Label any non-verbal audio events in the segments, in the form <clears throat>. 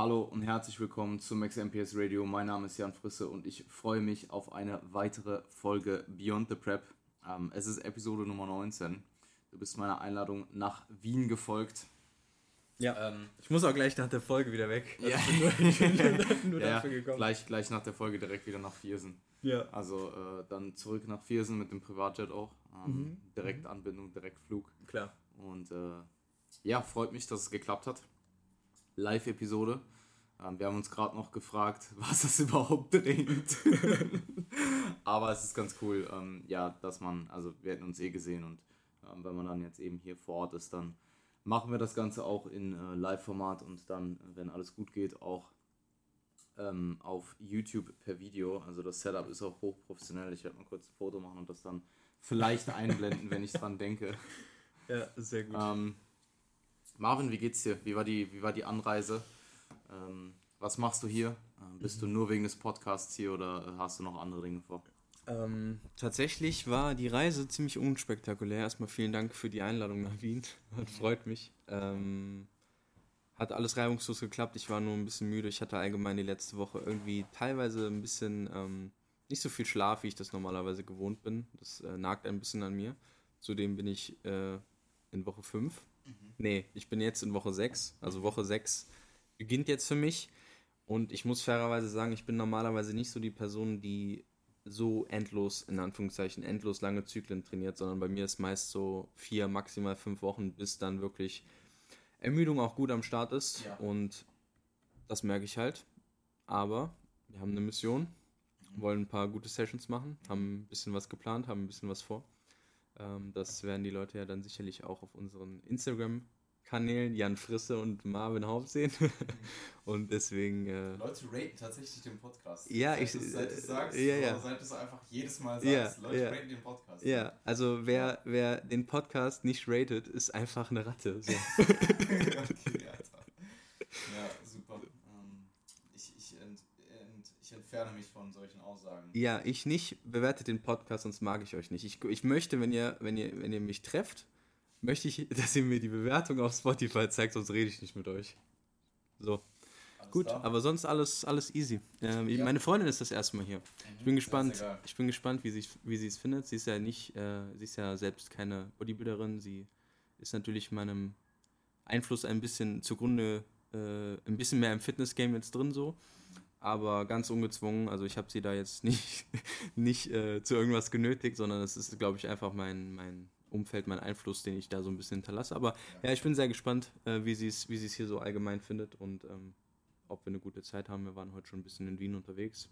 Hallo und herzlich willkommen zu Max MPS Radio. Mein Name ist Jan Frisse und ich freue mich auf eine weitere Folge Beyond the Prep. Ähm, es ist Episode Nummer 19. Du bist meiner Einladung nach Wien gefolgt. Ja. Ähm, ich muss auch gleich nach der Folge wieder weg. Also ja. <laughs> Ich bin nur, <laughs> nur ja, dafür gekommen. Gleich, gleich nach der Folge direkt wieder nach Viersen. Ja. Also äh, dann zurück nach Viersen mit dem Privatjet auch. Ähm, mhm. Direktanbindung, Direktflug. Klar. Und äh, ja, freut mich, dass es geklappt hat. Live-Episode. Ähm, wir haben uns gerade noch gefragt, <laughs> was das überhaupt bringt. <laughs> Aber es ist ganz cool, ähm, ja, dass man, also wir hätten uns eh gesehen und ähm, wenn man dann jetzt eben hier vor Ort ist, dann machen wir das Ganze auch in äh, Live-Format und dann, wenn alles gut geht, auch ähm, auf YouTube per Video. Also das Setup ist auch hochprofessionell. Ich werde mal kurz ein Foto machen und das dann vielleicht <laughs> einblenden, wenn ich dran denke. Ja, sehr gut. Ähm, Marvin, wie geht's dir? Wie war die, wie war die Anreise? Ähm, was machst du hier? Ähm, bist du nur wegen des Podcasts hier oder hast du noch andere Dinge vor? Ähm, tatsächlich war die Reise ziemlich unspektakulär. Erstmal vielen Dank für die Einladung nach Wien. <laughs> Das freut mich. Ähm, hat alles reibungslos geklappt. Ich war nur ein bisschen müde. Ich hatte allgemein die letzte Woche irgendwie teilweise ein bisschen ähm, nicht so viel Schlaf, wie ich das normalerweise gewohnt bin. Das äh, nagt ein bisschen an mir. Zudem bin ich äh, in Woche 5 Mhm. Nee, ich bin jetzt in Woche 6. Also Woche 6 beginnt jetzt für mich. Und ich muss fairerweise sagen, ich bin normalerweise nicht so die Person, die so endlos, in Anführungszeichen, endlos lange Zyklen trainiert, sondern bei mir ist meist so vier, maximal fünf Wochen, bis dann wirklich Ermüdung auch gut am Start ist. Ja. Und das merke ich halt. Aber wir haben eine Mission, wollen ein paar gute Sessions machen, haben ein bisschen was geplant, haben ein bisschen was vor. Ähm, das werden die Leute ja dann sicherlich auch auf unseren Instagram-Kanälen Jan Frisse und Marvin Haupt sehen. <laughs> und deswegen. Äh, Leute raten tatsächlich den Podcast. Ja, seit ich. Du, seit du es sagst, ja, ja. seit du es einfach jedes Mal sagst, ja, Leute ja. raten den Podcast. Ja, also wer, wer den Podcast nicht ratet, ist einfach eine Ratte. So. <laughs> okay, Alter. Ja, super ich entferne mich von solchen Aussagen. Ja, ich nicht. Bewertet den Podcast, sonst mag ich euch nicht. Ich, ich möchte, wenn ihr, wenn, ihr, wenn ihr mich trefft, möchte ich, dass ihr mir die Bewertung auf Spotify zeigt, sonst rede ich nicht mit euch. So. Alles Gut, da. aber sonst alles, alles easy. Ähm, ja. Meine Freundin ist das erste Mal hier. Mhm, ich bin gespannt. Ich bin gespannt, wie sie, wie sie es findet. Sie ist ja nicht, äh, sie ist ja selbst keine Bodybuilderin. Sie ist natürlich meinem Einfluss ein bisschen zugrunde, äh, ein bisschen mehr im Fitness-Game jetzt drin so aber ganz ungezwungen. Also ich habe sie da jetzt <laughs> nicht, nicht äh, zu irgendwas genötigt, sondern es ist, glaube ich, einfach mein, mein Umfeld, mein Einfluss, den ich da so ein bisschen hinterlasse. Aber ja, ja ich bin sehr gespannt, äh, wie sie es wie hier so allgemein findet und ähm, ob wir eine gute Zeit haben. Wir waren heute schon ein bisschen in Wien unterwegs.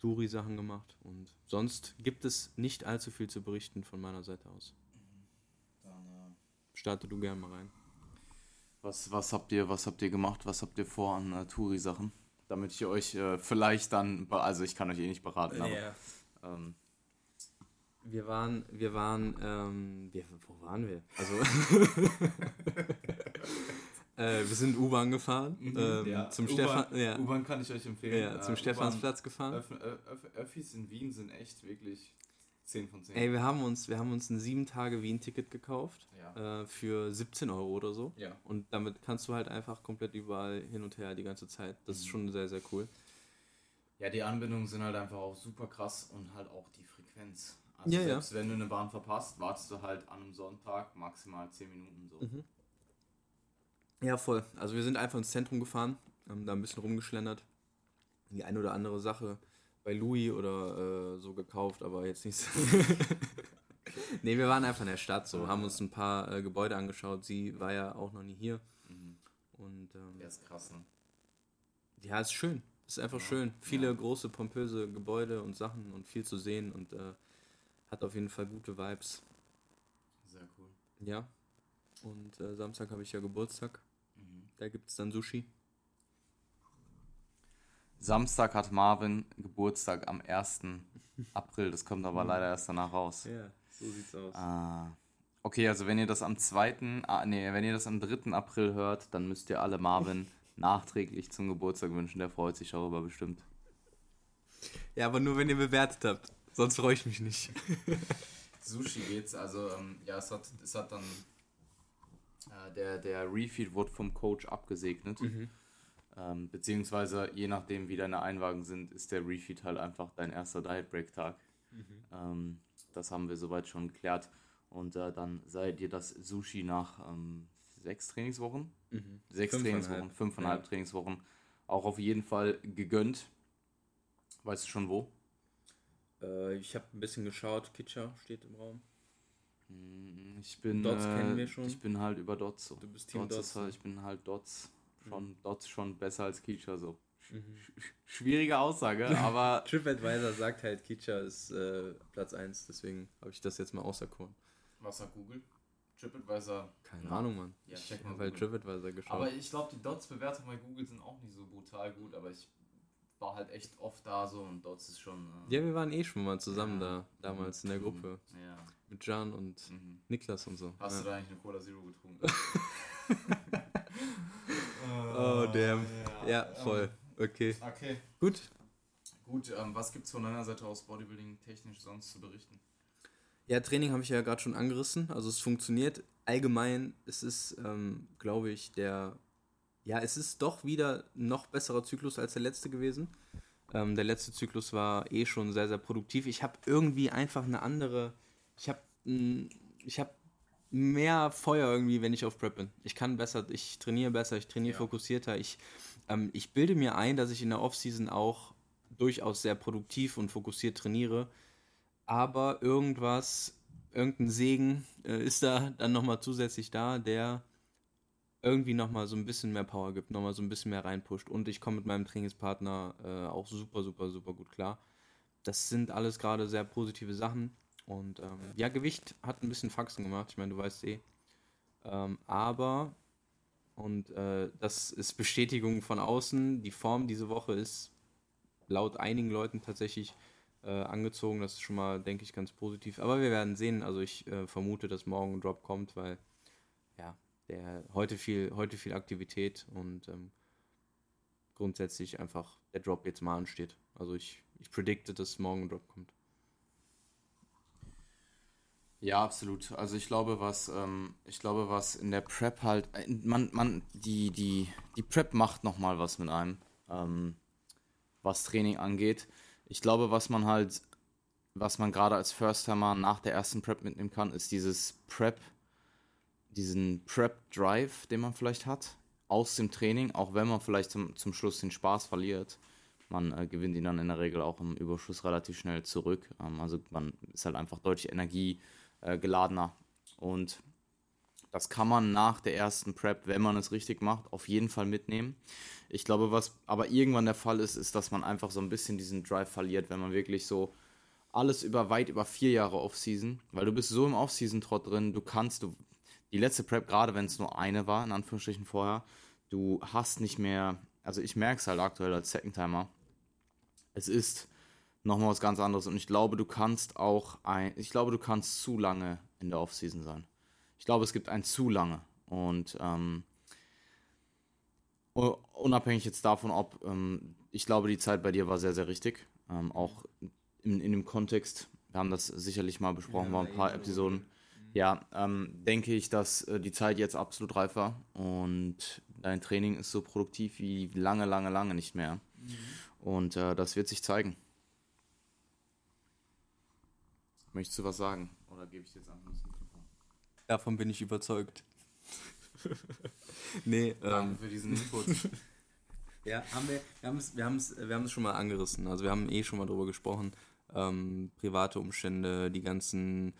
Duri-Sachen gemacht und sonst gibt es nicht allzu viel zu berichten von meiner Seite aus. Dann äh, starte du gerne mal rein. Was, was, habt ihr, was habt ihr gemacht? Was habt ihr vor an äh, Touri-Sachen? damit ich euch äh, vielleicht dann, also ich kann euch eh nicht beraten, aber. Yeah. Ähm, wir waren, wir waren, ähm, wir, wo waren wir? Also, <laughs> äh, wir sind U-Bahn gefahren. Mhm, ähm, ja. Zum Stefan, ja. U-Bahn kann ich euch empfehlen. Ja, zum äh, Stephansplatz gefahren. Öff, Öff, Öffis in Wien sind echt wirklich 10 von 10. Ey, wir haben uns, wir haben uns ein 7 Tage Wien-Ticket gekauft ja. äh, für 17 Euro oder so. Ja. Und damit kannst du halt einfach komplett überall hin und her die ganze Zeit. Das mhm. ist schon sehr, sehr cool. Ja, die Anbindungen sind halt einfach auch super krass und halt auch die Frequenz. Also ja, selbst ja. wenn du eine Bahn verpasst, wartest du halt an einem Sonntag maximal 10 Minuten so. Mhm. Ja, voll. Also wir sind einfach ins Zentrum gefahren, haben da ein bisschen rumgeschlendert. Die eine oder andere Sache bei Louis oder äh, so gekauft, aber jetzt nicht so. <laughs> nee, wir waren einfach in der Stadt so, haben uns ein paar äh, Gebäude angeschaut. Sie war ja auch noch nie hier. Mhm. Und, ähm, ja, ist krass, ne? Ja, ist schön. Ist einfach ja. schön. Viele ja. große, pompöse Gebäude und Sachen und viel zu sehen und äh, hat auf jeden Fall gute Vibes. Sehr cool. Ja. Und äh, Samstag habe ich ja Geburtstag. Mhm. Da gibt es dann Sushi. Samstag hat Marvin Geburtstag am 1. April. Das kommt aber leider erst danach raus. Ja, so sieht's aus. Ah. Okay, also wenn ihr das am 2. Ah, nee, wenn ihr das am 3. April hört, dann müsst ihr alle Marvin <laughs> nachträglich zum Geburtstag wünschen. Der freut sich darüber bestimmt. Ja, aber nur wenn ihr bewertet habt. Sonst freue ich mich nicht. <laughs> Sushi geht's. Also, ähm, ja, es hat, es hat dann. Äh, der, der Refeed wurde vom Coach abgesegnet. Mhm. Ähm, beziehungsweise je nachdem, wie deine Einwagen sind, ist der Refeed halt einfach dein erster Diet Break Tag. Mhm. Ähm, das haben wir soweit schon geklärt. Und äh, dann sei dir das Sushi nach ähm, sechs Trainingswochen, mhm. sechs fünfeinhalb. Trainingswochen, fünfeinhalb ja. Trainingswochen auch auf jeden Fall gegönnt. Weißt du schon wo? Äh, ich habe ein bisschen geschaut. Kitcher steht im Raum. Hm, ich bin, Dots äh, kennen wir schon. Ich bin halt über Dots so. Du bist Team Dots. Dots. Halt, ich bin halt Dots schon, mhm. Dots schon besser als Kitcher so. Mhm. Schwierige Aussage, <laughs> aber. TripAdvisor sagt halt, Kitcher ist äh, Platz 1, deswegen habe ich das jetzt mal auserkoren. Was hat Google? TripAdvisor. Keine ja. Ahnung, Mann. Ja, ich habe halt TripAdvisor geschaut. Aber ich glaube, die Dots-Bewertungen bei Google sind auch nicht so brutal gut, aber ich war halt echt oft da so und Dots ist schon. Äh ja, wir waren eh schon mal zusammen ja. da, damals in der Gruppe. Ja. Mit Jan und mhm. Niklas und so. Hast du da eigentlich eine Cola Zero getrunken? <laughs> <laughs> oh, damn. Ja, voll. Okay. Okay. Gut. Gut, ähm, was gibt es von deiner Seite aus Bodybuilding technisch sonst zu berichten? Ja, Training habe ich ja gerade schon angerissen. Also es funktioniert allgemein. Es ist, ähm, glaube ich, der. Ja, es ist doch wieder ein noch besserer Zyklus als der letzte gewesen. Ähm, der letzte Zyklus war eh schon sehr, sehr produktiv. Ich habe irgendwie einfach eine andere. Ich habe ich habe mehr Feuer irgendwie, wenn ich auf Prep bin. Ich kann besser, ich trainiere besser, ich trainiere ja. fokussierter. Ich, ähm, ich bilde mir ein, dass ich in der Offseason auch durchaus sehr produktiv und fokussiert trainiere aber irgendwas, irgendein Segen äh, ist da dann nochmal zusätzlich da, der irgendwie nochmal so ein bisschen mehr Power gibt, nochmal so ein bisschen mehr reinpusht. Und ich komme mit meinem Trainingspartner äh, auch super, super, super gut klar. Das sind alles gerade sehr positive Sachen. Und ähm, ja, Gewicht hat ein bisschen Faxen gemacht, ich meine, du weißt eh. Ähm, aber, und äh, das ist Bestätigung von außen, die Form diese Woche ist laut einigen Leuten tatsächlich äh, angezogen. Das ist schon mal, denke ich, ganz positiv. Aber wir werden sehen. Also ich äh, vermute, dass morgen ein Drop kommt, weil der heute viel, heute viel Aktivität und ähm, grundsätzlich einfach der Drop jetzt mal ansteht. Also ich, ich predikte, dass morgen ein Drop kommt. Ja, absolut. Also ich glaube, was, ähm, ich glaube, was in der Prep halt, äh, man, man, die, die, die Prep macht nochmal was mit einem, ähm, was Training angeht ich glaube, was man halt, was man gerade als First-Timer nach der ersten Prep mitnehmen kann, ist dieses Prep, diesen Prep-Drive, den man vielleicht hat, aus dem Training, auch wenn man vielleicht zum, zum Schluss den Spaß verliert. Man äh, gewinnt ihn dann in der Regel auch im Überschuss relativ schnell zurück. Ähm, also man ist halt einfach deutlich energiegeladener. Äh, Und das kann man nach der ersten Prep, wenn man es richtig macht, auf jeden Fall mitnehmen. Ich glaube, was aber irgendwann der Fall ist, ist, dass man einfach so ein bisschen diesen Drive verliert, wenn man wirklich so alles über weit über vier Jahre Offseason, weil du bist so im Offseason-Trott drin, du kannst, du, die letzte Prep, gerade wenn es nur eine war, in Anführungsstrichen vorher, du hast nicht mehr, also ich merke es halt aktuell als Second-Timer, es ist nochmal was ganz anderes und ich glaube, du kannst auch ein, ich glaube, du kannst zu lange in der Offseason sein ich glaube, es gibt ein zu lange. Und ähm, unabhängig jetzt davon, ob ähm, ich glaube, die Zeit bei dir war sehr, sehr richtig. Ähm, auch in, in dem Kontext, wir haben das sicherlich mal besprochen, ja, war ein paar Episoden. Ja, ähm, denke ich, dass äh, die Zeit jetzt absolut reif war und dein Training ist so produktiv wie lange, lange, lange nicht mehr. Mhm. Und äh, das wird sich zeigen. Möchtest du was sagen? Oder gebe ich dir jetzt an? Davon bin ich überzeugt. <laughs> nee, Danke ähm, für diesen Input. <laughs> ja, haben wir, wir haben es wir haben's, wir haben's schon mal angerissen. Also wir haben eh schon mal drüber gesprochen. Ähm, private Umstände, die ganzen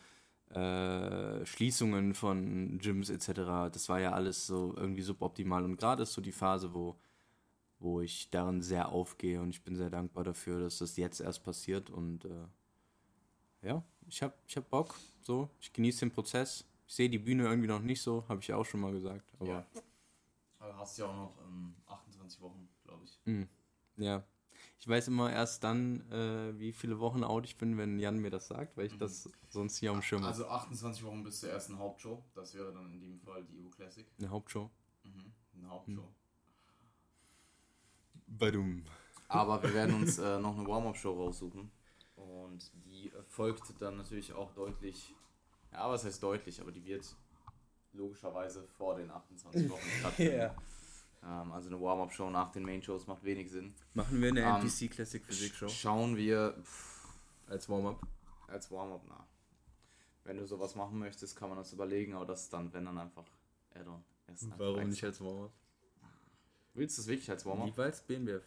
äh, Schließungen von Gyms etc. Das war ja alles so irgendwie suboptimal. Und gerade ist so die Phase, wo, wo ich darin sehr aufgehe und ich bin sehr dankbar dafür, dass das jetzt erst passiert. Und äh, ja, ich habe ich hab Bock. So, ich genieße den Prozess. Ich sehe die Bühne irgendwie noch nicht so, habe ich ja auch schon mal gesagt. Aber ja. Aber hast ja auch noch ähm, 28 Wochen, glaube ich. Mhm. Ja. Ich weiß immer erst dann, äh, wie viele Wochen out ich bin, wenn Jan mir das sagt, weil ich mhm. das sonst hier am Schirm habe. Also 28 Wochen bis zur ersten Hauptshow. Das wäre dann in dem Fall die EU Classic. Eine Hauptshow. Mhm. Eine Hauptshow. Mhm. Badum. Aber wir werden uns äh, <laughs> noch eine Warm-Up-Show raussuchen. Und die folgt dann natürlich auch deutlich ja, was heißt deutlich, aber die wird logischerweise vor den 28 Wochen <laughs> stattfinden. ja. Ähm, also eine Warm-Up-Show nach den Main-Shows macht wenig Sinn. Machen wir eine ähm, NPC Classic Physik Show? Schauen wir. Pff, als Warm-Up? Als Warm-Up, na. Wenn du sowas machen möchtest, kann man das überlegen, aber das ist dann, wenn dann einfach Add-on. Warum nicht als Warm-Up? Willst du es wirklich als Warm-Up? Jeweils BNBF.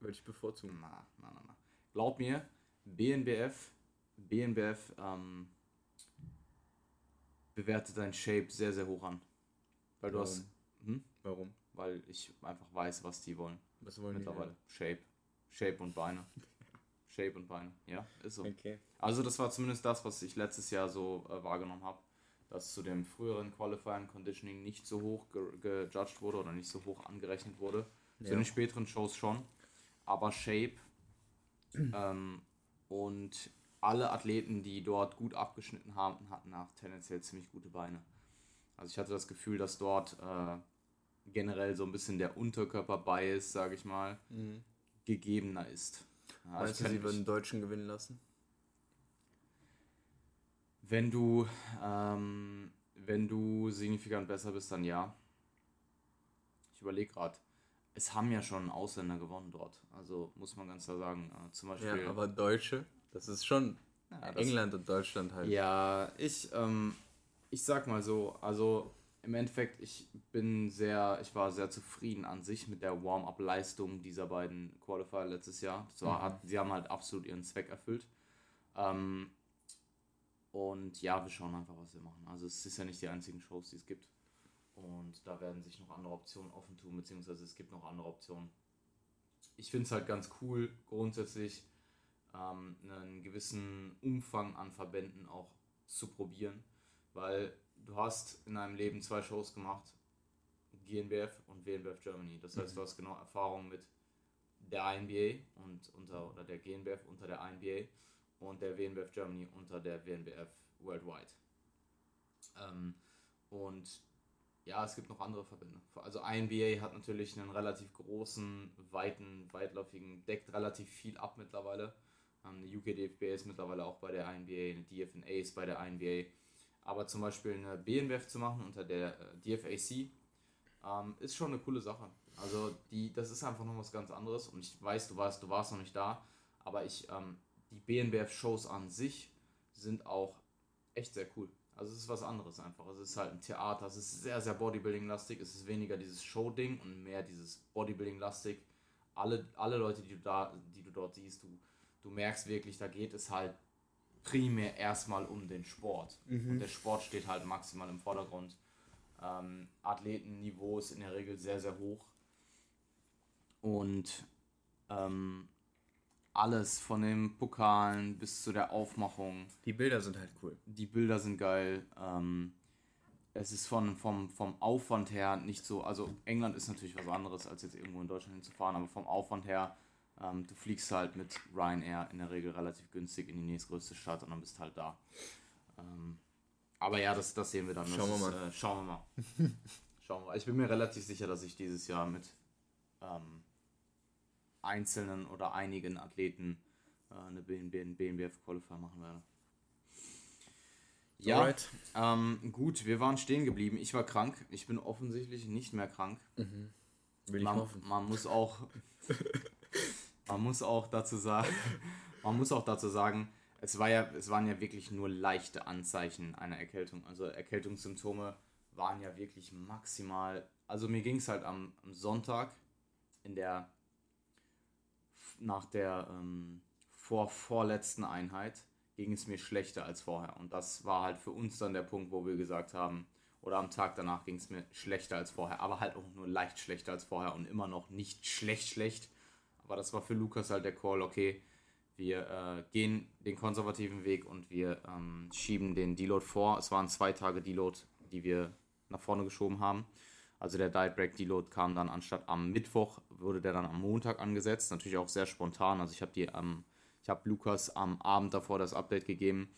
Würde ich bevorzugen. Na, na, na, na. Glaub mir, BNBF, BNBF ähm, bewertet dein Shape sehr, sehr hoch an. Weil Warum? du hast. Hm? Warum? Weil ich einfach weiß, was die wollen. Was wollen Mittlerweile. Die Shape. Shape und Beine. Shape und Beine. Ja, ist so. Okay. Also das war zumindest das, was ich letztes Jahr so äh, wahrgenommen habe, dass zu dem früheren Qualifying Conditioning nicht so hoch ge gejudged wurde oder nicht so hoch angerechnet wurde. Ja. Zu den späteren Shows schon. Aber Shape <clears throat> ähm, und alle Athleten, die dort gut abgeschnitten haben, hatten nach tendenziell ziemlich gute Beine. Also ich hatte das Gefühl, dass dort äh, generell so ein bisschen der Unterkörper-Bias, sage ich mal, mhm. gegebener ist. Ja, Meinst du, sie würden Deutschen gewinnen lassen? Wenn du, ähm, wenn du signifikant besser bist, dann ja. Ich überlege gerade. Es haben ja schon Ausländer gewonnen dort. Also muss man ganz klar sagen. Äh, zum Beispiel. Ja, aber Deutsche, das ist schon ja, England und Deutschland halt. Ja, ich, ähm, ich sag mal so, also im Endeffekt, ich bin sehr, ich war sehr zufrieden an sich mit der Warm-up-Leistung dieser beiden Qualifier letztes Jahr. Das war, mhm. hat, sie haben halt absolut ihren Zweck erfüllt. Ähm, und ja, wir schauen einfach, was wir machen. Also es ist ja nicht die einzigen Shows, die es gibt. Und da werden sich noch andere Optionen offen tun, beziehungsweise es gibt noch andere Optionen. Ich finde es halt ganz cool, grundsätzlich ähm, einen gewissen Umfang an Verbänden auch zu probieren, weil du hast in deinem Leben zwei Shows gemacht, GNBF und WNBF Germany. Das heißt, mhm. du hast genau Erfahrung mit der INBA und unter oder der GNBF unter der INBA und der WNBF Germany unter der WNBF Worldwide. Ähm, und ja, es gibt noch andere Verbände. Also INBA hat natürlich einen relativ großen, weiten, weitläufigen, deckt relativ viel ab mittlerweile. Ähm, eine UK ist mittlerweile auch bei der INBA, eine DFNA ist bei der INBA. Aber zum Beispiel eine BNBF zu machen unter der äh, DFAC ähm, ist schon eine coole Sache. Also die, das ist einfach noch was ganz anderes. Und ich weiß, du warst, du warst noch nicht da, aber ich, ähm, die BNBF-Shows an sich sind auch echt sehr cool. Also es ist was anderes einfach. Es ist halt ein Theater, es ist sehr, sehr Bodybuilding-lastig. Es ist weniger dieses Show-Ding und mehr dieses Bodybuilding-lastig. Alle, alle Leute, die du da, die du dort siehst, du, du merkst wirklich, da geht es halt primär erstmal um den Sport. Mhm. Und der Sport steht halt maximal im Vordergrund. Ähm, Athletenniveau ist in der Regel sehr, sehr hoch. Und ähm, alles von den Pokalen bis zu der Aufmachung. Die Bilder sind halt cool. Die Bilder sind geil. Ähm, es ist von, vom, vom Aufwand her nicht so, also England ist natürlich was anderes, als jetzt irgendwo in Deutschland hinzufahren, aber vom Aufwand her ähm, du fliegst halt mit Ryanair in der Regel relativ günstig in die nächstgrößte Stadt und dann bist halt da. Ähm, aber ja, das, das sehen wir dann. Schauen wir mal. Ist, äh, schauen wir mal. <laughs> schauen wir mal. Ich bin mir relativ sicher, dass ich dieses Jahr mit ähm, einzelnen oder einigen Athleten äh, eine BNBF Qualifier machen werde. Ja, ähm, gut, wir waren stehen geblieben. Ich war krank. Ich bin offensichtlich nicht mehr krank. Mhm. Will ich man, hoffen. man muss auch <laughs> Man muss auch dazu sagen, <laughs> man muss auch dazu sagen, es, war ja, es waren ja wirklich nur leichte Anzeichen einer Erkältung. Also Erkältungssymptome waren ja wirklich maximal. Also mir ging es halt am, am, Sonntag in der nach der ähm, vor, vorletzten Einheit ging es mir schlechter als vorher. Und das war halt für uns dann der Punkt, wo wir gesagt haben, oder am Tag danach ging es mir schlechter als vorher, aber halt auch nur leicht schlechter als vorher und immer noch nicht schlecht schlecht, aber das war für Lukas halt der Call, okay, wir äh, gehen den konservativen Weg und wir ähm, schieben den Deload vor. Es waren zwei Tage Deload, die wir nach vorne geschoben haben. Also der Diet Break Deload kam dann anstatt am Mittwoch, wurde der dann am Montag angesetzt. Natürlich auch sehr spontan. Also ich habe die ähm, ich habe Lukas am Abend davor das Update gegeben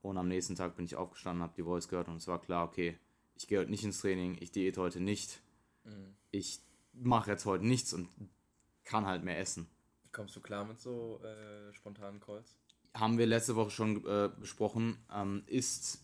und am nächsten Tag bin ich aufgestanden, habe die Voice gehört und es war klar, okay, ich gehe heute nicht ins Training, ich diät heute nicht. Mhm. Ich mache jetzt heute nichts und kann halt mehr essen. Kommst du klar mit so äh, spontanen Calls? Haben wir letzte Woche schon äh, besprochen. Ähm, ist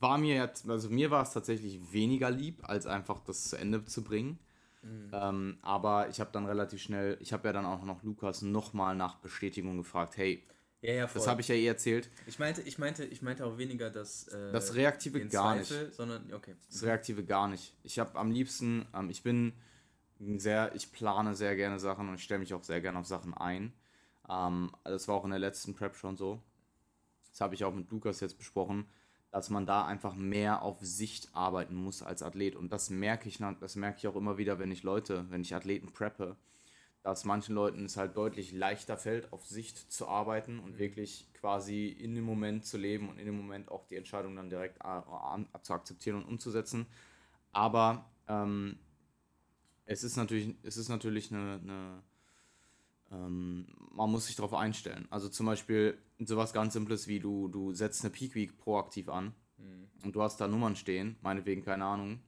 war mir jetzt, also mir war es tatsächlich weniger lieb, als einfach das zu Ende zu bringen. Mhm. Ähm, aber ich habe dann relativ schnell, ich habe ja dann auch noch Lukas nochmal nach Bestätigung gefragt, hey, ja, ja, das habe ich ja eh erzählt. Ich meinte, ich meinte, ich meinte auch weniger das. Äh, das Reaktive gar Zweifel, nicht. Sondern, okay. Das Reaktive gar nicht. Ich habe am liebsten, ähm, ich bin sehr, ich plane sehr gerne Sachen und ich stelle mich auch sehr gerne auf Sachen ein. Ähm, das war auch in der letzten Prep schon so. Das habe ich auch mit Lukas jetzt besprochen, dass man da einfach mehr auf Sicht arbeiten muss als Athlet. Und das merke ich, das merke ich auch immer wieder, wenn ich Leute, wenn ich Athleten preppe, dass manchen Leuten es halt deutlich leichter fällt, auf Sicht zu arbeiten und mhm. wirklich quasi in dem Moment zu leben und in dem Moment auch die Entscheidung dann direkt zu akzeptieren und umzusetzen. Aber ähm, es ist natürlich, es ist natürlich eine, eine ähm, man muss sich darauf einstellen. Also zum Beispiel sowas ganz Simples wie du, du setzt eine Peak Week proaktiv an mhm. und du hast da Nummern stehen, meinetwegen, keine Ahnung,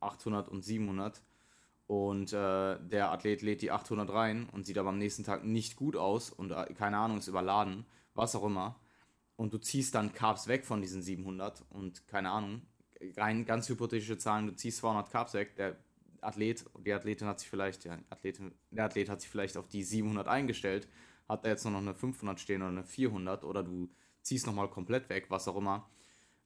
800 und 700 und äh, der Athlet lädt die 800 rein und sieht aber am nächsten Tag nicht gut aus und äh, keine Ahnung, ist überladen, was auch immer und du ziehst dann Carbs weg von diesen 700 und keine Ahnung, rein ganz hypothetische Zahlen, du ziehst 200 Carbs weg, der Athlet, die Athletin hat sich vielleicht, ja, Athletin, der Athlet hat sich vielleicht auf die 700 eingestellt, hat da jetzt nur noch eine 500 stehen oder eine 400 oder du ziehst nochmal komplett weg, was auch immer,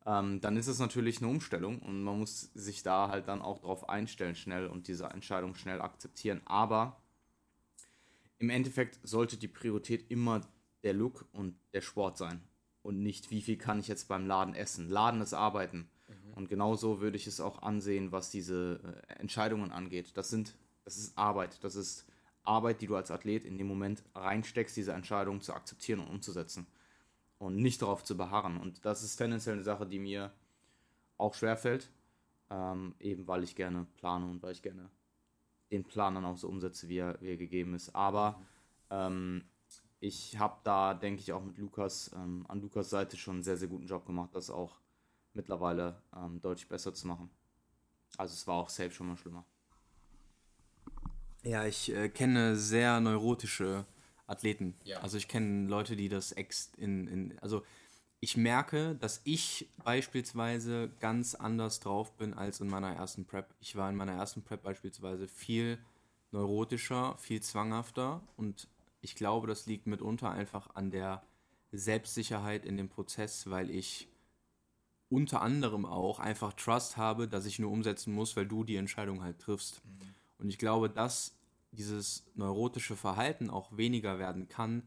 ähm, dann ist es natürlich eine Umstellung und man muss sich da halt dann auch drauf einstellen schnell und diese Entscheidung schnell akzeptieren. Aber im Endeffekt sollte die Priorität immer der Look und der Sport sein und nicht, wie viel kann ich jetzt beim Laden essen. Laden ist Arbeiten. Und genauso würde ich es auch ansehen, was diese äh, Entscheidungen angeht. Das sind, das ist Arbeit. Das ist Arbeit, die du als Athlet in dem Moment reinsteckst, diese Entscheidung zu akzeptieren und umzusetzen. Und nicht darauf zu beharren. Und das ist tendenziell eine Sache, die mir auch schwerfällt. Ähm, eben weil ich gerne plane und weil ich gerne den Plan dann auch so umsetze, wie er, wie er gegeben ist. Aber ähm, ich habe da, denke ich, auch mit Lukas, ähm, an Lukas Seite schon einen sehr, sehr guten Job gemacht, das auch mittlerweile ähm, deutlich besser zu machen. Also es war auch safe schon mal schlimmer. Ja, ich äh, kenne sehr neurotische Athleten. Ja. Also ich kenne Leute, die das ex in, in also ich merke, dass ich beispielsweise ganz anders drauf bin als in meiner ersten Prep. Ich war in meiner ersten Prep beispielsweise viel neurotischer, viel zwanghafter und ich glaube, das liegt mitunter einfach an der Selbstsicherheit in dem Prozess, weil ich unter anderem auch einfach Trust habe, dass ich nur umsetzen muss, weil du die Entscheidung halt triffst. Mhm. Und ich glaube, dass dieses neurotische Verhalten auch weniger werden kann,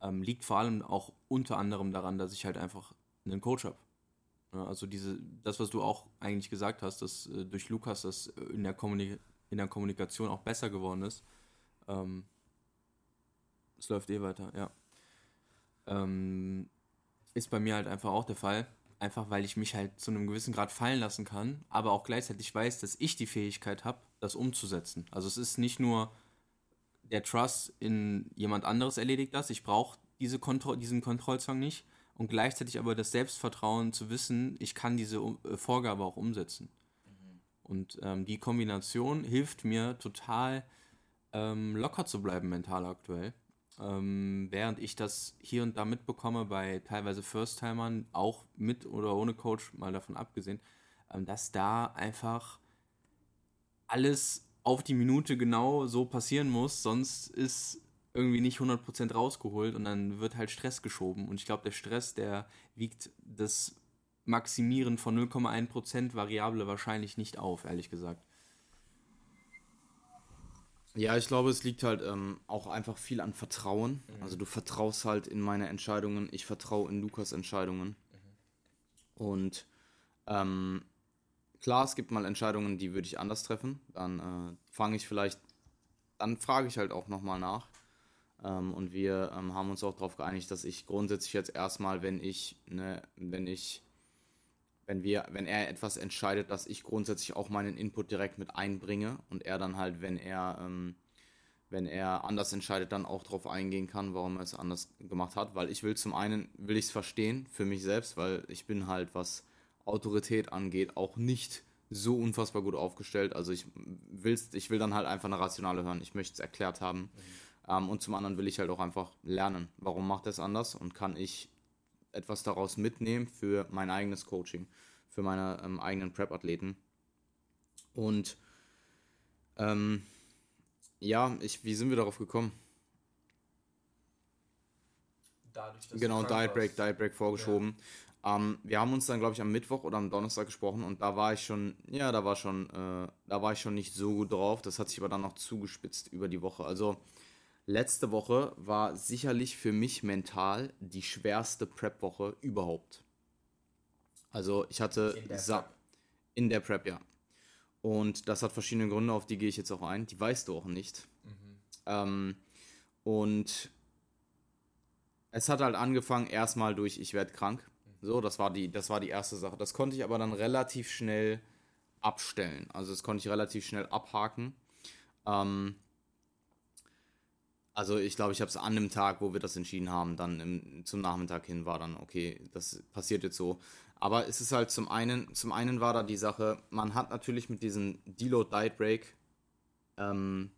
ähm, liegt vor allem auch unter anderem daran, dass ich halt einfach einen Coach habe. Ja, also diese, das, was du auch eigentlich gesagt hast, dass äh, durch Lukas das in der, Kommunik in der Kommunikation auch besser geworden ist. Ähm, es läuft eh weiter, ja. Ähm, ist bei mir halt einfach auch der Fall einfach weil ich mich halt zu einem gewissen Grad fallen lassen kann, aber auch gleichzeitig weiß, dass ich die Fähigkeit habe, das umzusetzen. Also es ist nicht nur der Trust in jemand anderes erledigt das, ich brauche diese Kontro diesen Kontrollzwang nicht und gleichzeitig aber das Selbstvertrauen zu wissen, ich kann diese äh, Vorgabe auch umsetzen. Mhm. Und ähm, die Kombination hilft mir total ähm, locker zu bleiben mental aktuell ähm, während ich das hier und da mitbekomme bei teilweise First-Timern, auch mit oder ohne Coach, mal davon abgesehen, ähm, dass da einfach alles auf die Minute genau so passieren muss, sonst ist irgendwie nicht 100% rausgeholt und dann wird halt Stress geschoben. Und ich glaube, der Stress, der wiegt das Maximieren von 0,1% Variable wahrscheinlich nicht auf, ehrlich gesagt. Ja, ich glaube, es liegt halt ähm, auch einfach viel an Vertrauen. Mhm. Also du vertraust halt in meine Entscheidungen, ich vertraue in Lukas Entscheidungen. Mhm. Und ähm, klar, es gibt mal Entscheidungen, die würde ich anders treffen. Dann äh, fange ich vielleicht, dann frage ich halt auch nochmal nach. Ähm, und wir ähm, haben uns auch darauf geeinigt, dass ich grundsätzlich jetzt erstmal, wenn ich, ne, wenn ich wenn wir, wenn er etwas entscheidet, dass ich grundsätzlich auch meinen Input direkt mit einbringe und er dann halt, wenn er, ähm, wenn er anders entscheidet, dann auch darauf eingehen kann, warum er es anders gemacht hat. Weil ich will zum einen, will ich es verstehen für mich selbst, weil ich bin halt, was Autorität angeht, auch nicht so unfassbar gut aufgestellt. Also ich will's, ich will dann halt einfach eine rationale hören. Ich möchte es erklärt haben. Mhm. Ähm, und zum anderen will ich halt auch einfach lernen, warum macht er es anders und kann ich etwas daraus mitnehmen für mein eigenes Coaching, für meine ähm, eigenen Prep-Athleten. Und Ähm, ja, ich, wie sind wir darauf gekommen? Dadurch, dass genau, Diet Break, Diet Break vorgeschoben. Ja. Ähm, wir haben uns dann, glaube ich, am Mittwoch oder am Donnerstag gesprochen und da war ich schon, ja, da war schon, äh, da war ich schon nicht so gut drauf. Das hat sich aber dann noch zugespitzt über die Woche. Also letzte Woche war sicherlich für mich mental die schwerste Prep-Woche überhaupt. Also ich hatte in der, Prep. in der Prep, ja. Und das hat verschiedene Gründe, auf die gehe ich jetzt auch ein. Die weißt du auch nicht. Mhm. Ähm, und es hat halt angefangen erstmal durch ich werde krank. So, das war die das war die erste Sache. Das konnte ich aber dann relativ schnell abstellen. Also das konnte ich relativ schnell abhaken. Ähm, also ich glaube, ich habe es an dem Tag, wo wir das entschieden haben, dann im, zum Nachmittag hin war dann okay, das passiert jetzt so. Aber es ist halt zum einen, zum einen war da die Sache, man hat natürlich mit diesem Deload Diet Break, ähm,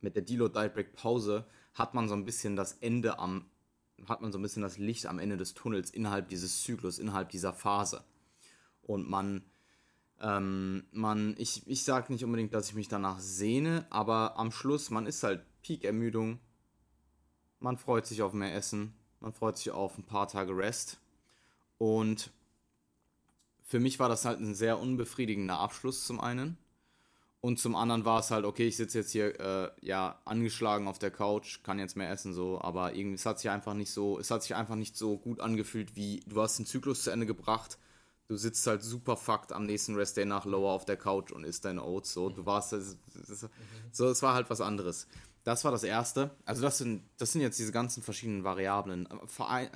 mit der Deload Diet Break Pause, hat man so ein bisschen das Ende am hat man so ein bisschen das Licht am Ende des Tunnels innerhalb dieses Zyklus, innerhalb dieser Phase. Und man, ähm, man, ich, ich sage nicht unbedingt, dass ich mich danach sehne, aber am Schluss, man ist halt Peak-Ermüdung, man freut sich auf mehr Essen, man freut sich auf ein paar Tage Rest. Und für mich war das halt ein sehr unbefriedigender Abschluss zum einen. Und zum anderen war es halt, okay, ich sitze jetzt hier, äh, ja, angeschlagen auf der Couch, kann jetzt mehr essen, so, aber irgendwie, es hat sich einfach nicht so, es hat sich einfach nicht so gut angefühlt, wie du hast den Zyklus zu Ende gebracht, du sitzt halt super fucked am nächsten Restday nach Lower auf der Couch und isst deine Oats, so, du warst, so, es war halt was anderes. Das war das Erste. Also das sind, das sind jetzt diese ganzen verschiedenen Variablen.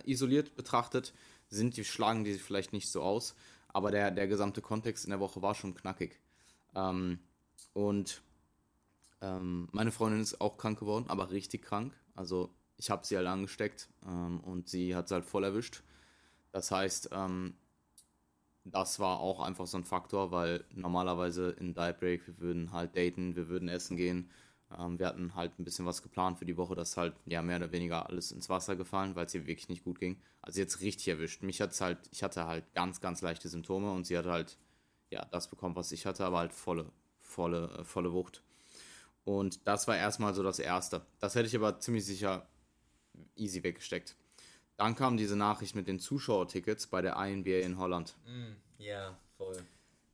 Isoliert betrachtet sind die, schlagen die sich vielleicht nicht so aus, aber der, der gesamte Kontext in der Woche war schon knackig. Ähm, und ähm, meine Freundin ist auch krank geworden, aber richtig krank. Also ich habe sie halt angesteckt ähm, und sie hat es halt voll erwischt. Das heißt, ähm, das war auch einfach so ein Faktor, weil normalerweise in Diet Break, wir würden halt daten, wir würden essen gehen. Ähm, wir hatten halt ein bisschen was geplant für die Woche, das halt ja mehr oder weniger alles ins Wasser gefallen, weil es ihr wirklich nicht gut ging. Also jetzt richtig erwischt. Mich hat's halt, ich hatte halt ganz, ganz leichte Symptome und sie hat halt ja das bekommen, was ich hatte, aber halt volle volle, äh, volle Wucht. Und das war erstmal so das Erste. Das hätte ich aber ziemlich sicher easy weggesteckt. Dann kam diese Nachricht mit den Zuschauertickets bei der INBA in Holland. Mm, ja, voll.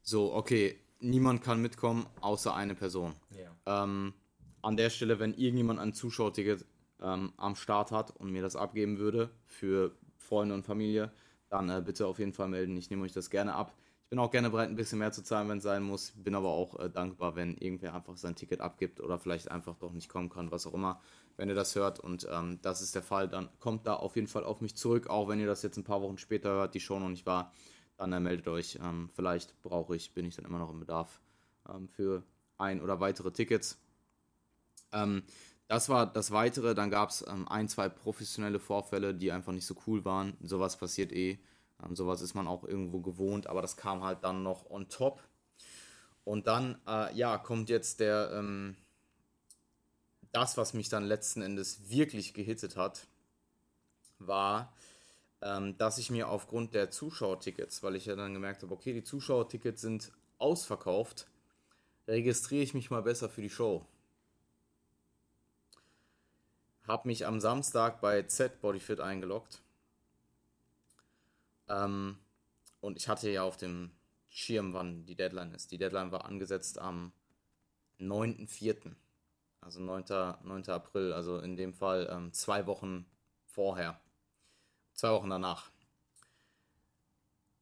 So, okay, niemand kann mitkommen, außer eine Person. Yeah. Ähm, an der Stelle, wenn irgendjemand ein Zuschauerticket ähm, am Start hat und mir das abgeben würde für Freunde und Familie, dann äh, bitte auf jeden Fall melden. Ich nehme euch das gerne ab bin auch gerne bereit, ein bisschen mehr zu zahlen, wenn es sein muss. Bin aber auch äh, dankbar, wenn irgendwer einfach sein Ticket abgibt oder vielleicht einfach doch nicht kommen kann, was auch immer. Wenn ihr das hört und ähm, das ist der Fall, dann kommt da auf jeden Fall auf mich zurück. Auch wenn ihr das jetzt ein paar Wochen später hört, die Show noch nicht war, dann äh, meldet euch. Ähm, vielleicht brauche ich, bin ich dann immer noch im Bedarf ähm, für ein oder weitere Tickets. Ähm, das war das Weitere. Dann gab es ähm, ein, zwei professionelle Vorfälle, die einfach nicht so cool waren. Sowas passiert eh. Ähm, sowas ist man auch irgendwo gewohnt, aber das kam halt dann noch on top. Und dann, äh, ja, kommt jetzt der, ähm, das, was mich dann letzten Endes wirklich gehittet hat, war, ähm, dass ich mir aufgrund der Zuschauertickets, weil ich ja dann gemerkt habe, okay, die Zuschauertickets sind ausverkauft, registriere ich mich mal besser für die Show. Hab mich am Samstag bei Z Bodyfit eingeloggt ähm, und ich hatte ja auf dem Schirm, wann die Deadline ist. Die Deadline war angesetzt am 9.4., also 9. 9. April, also in dem Fall ähm, zwei Wochen vorher. Zwei Wochen danach.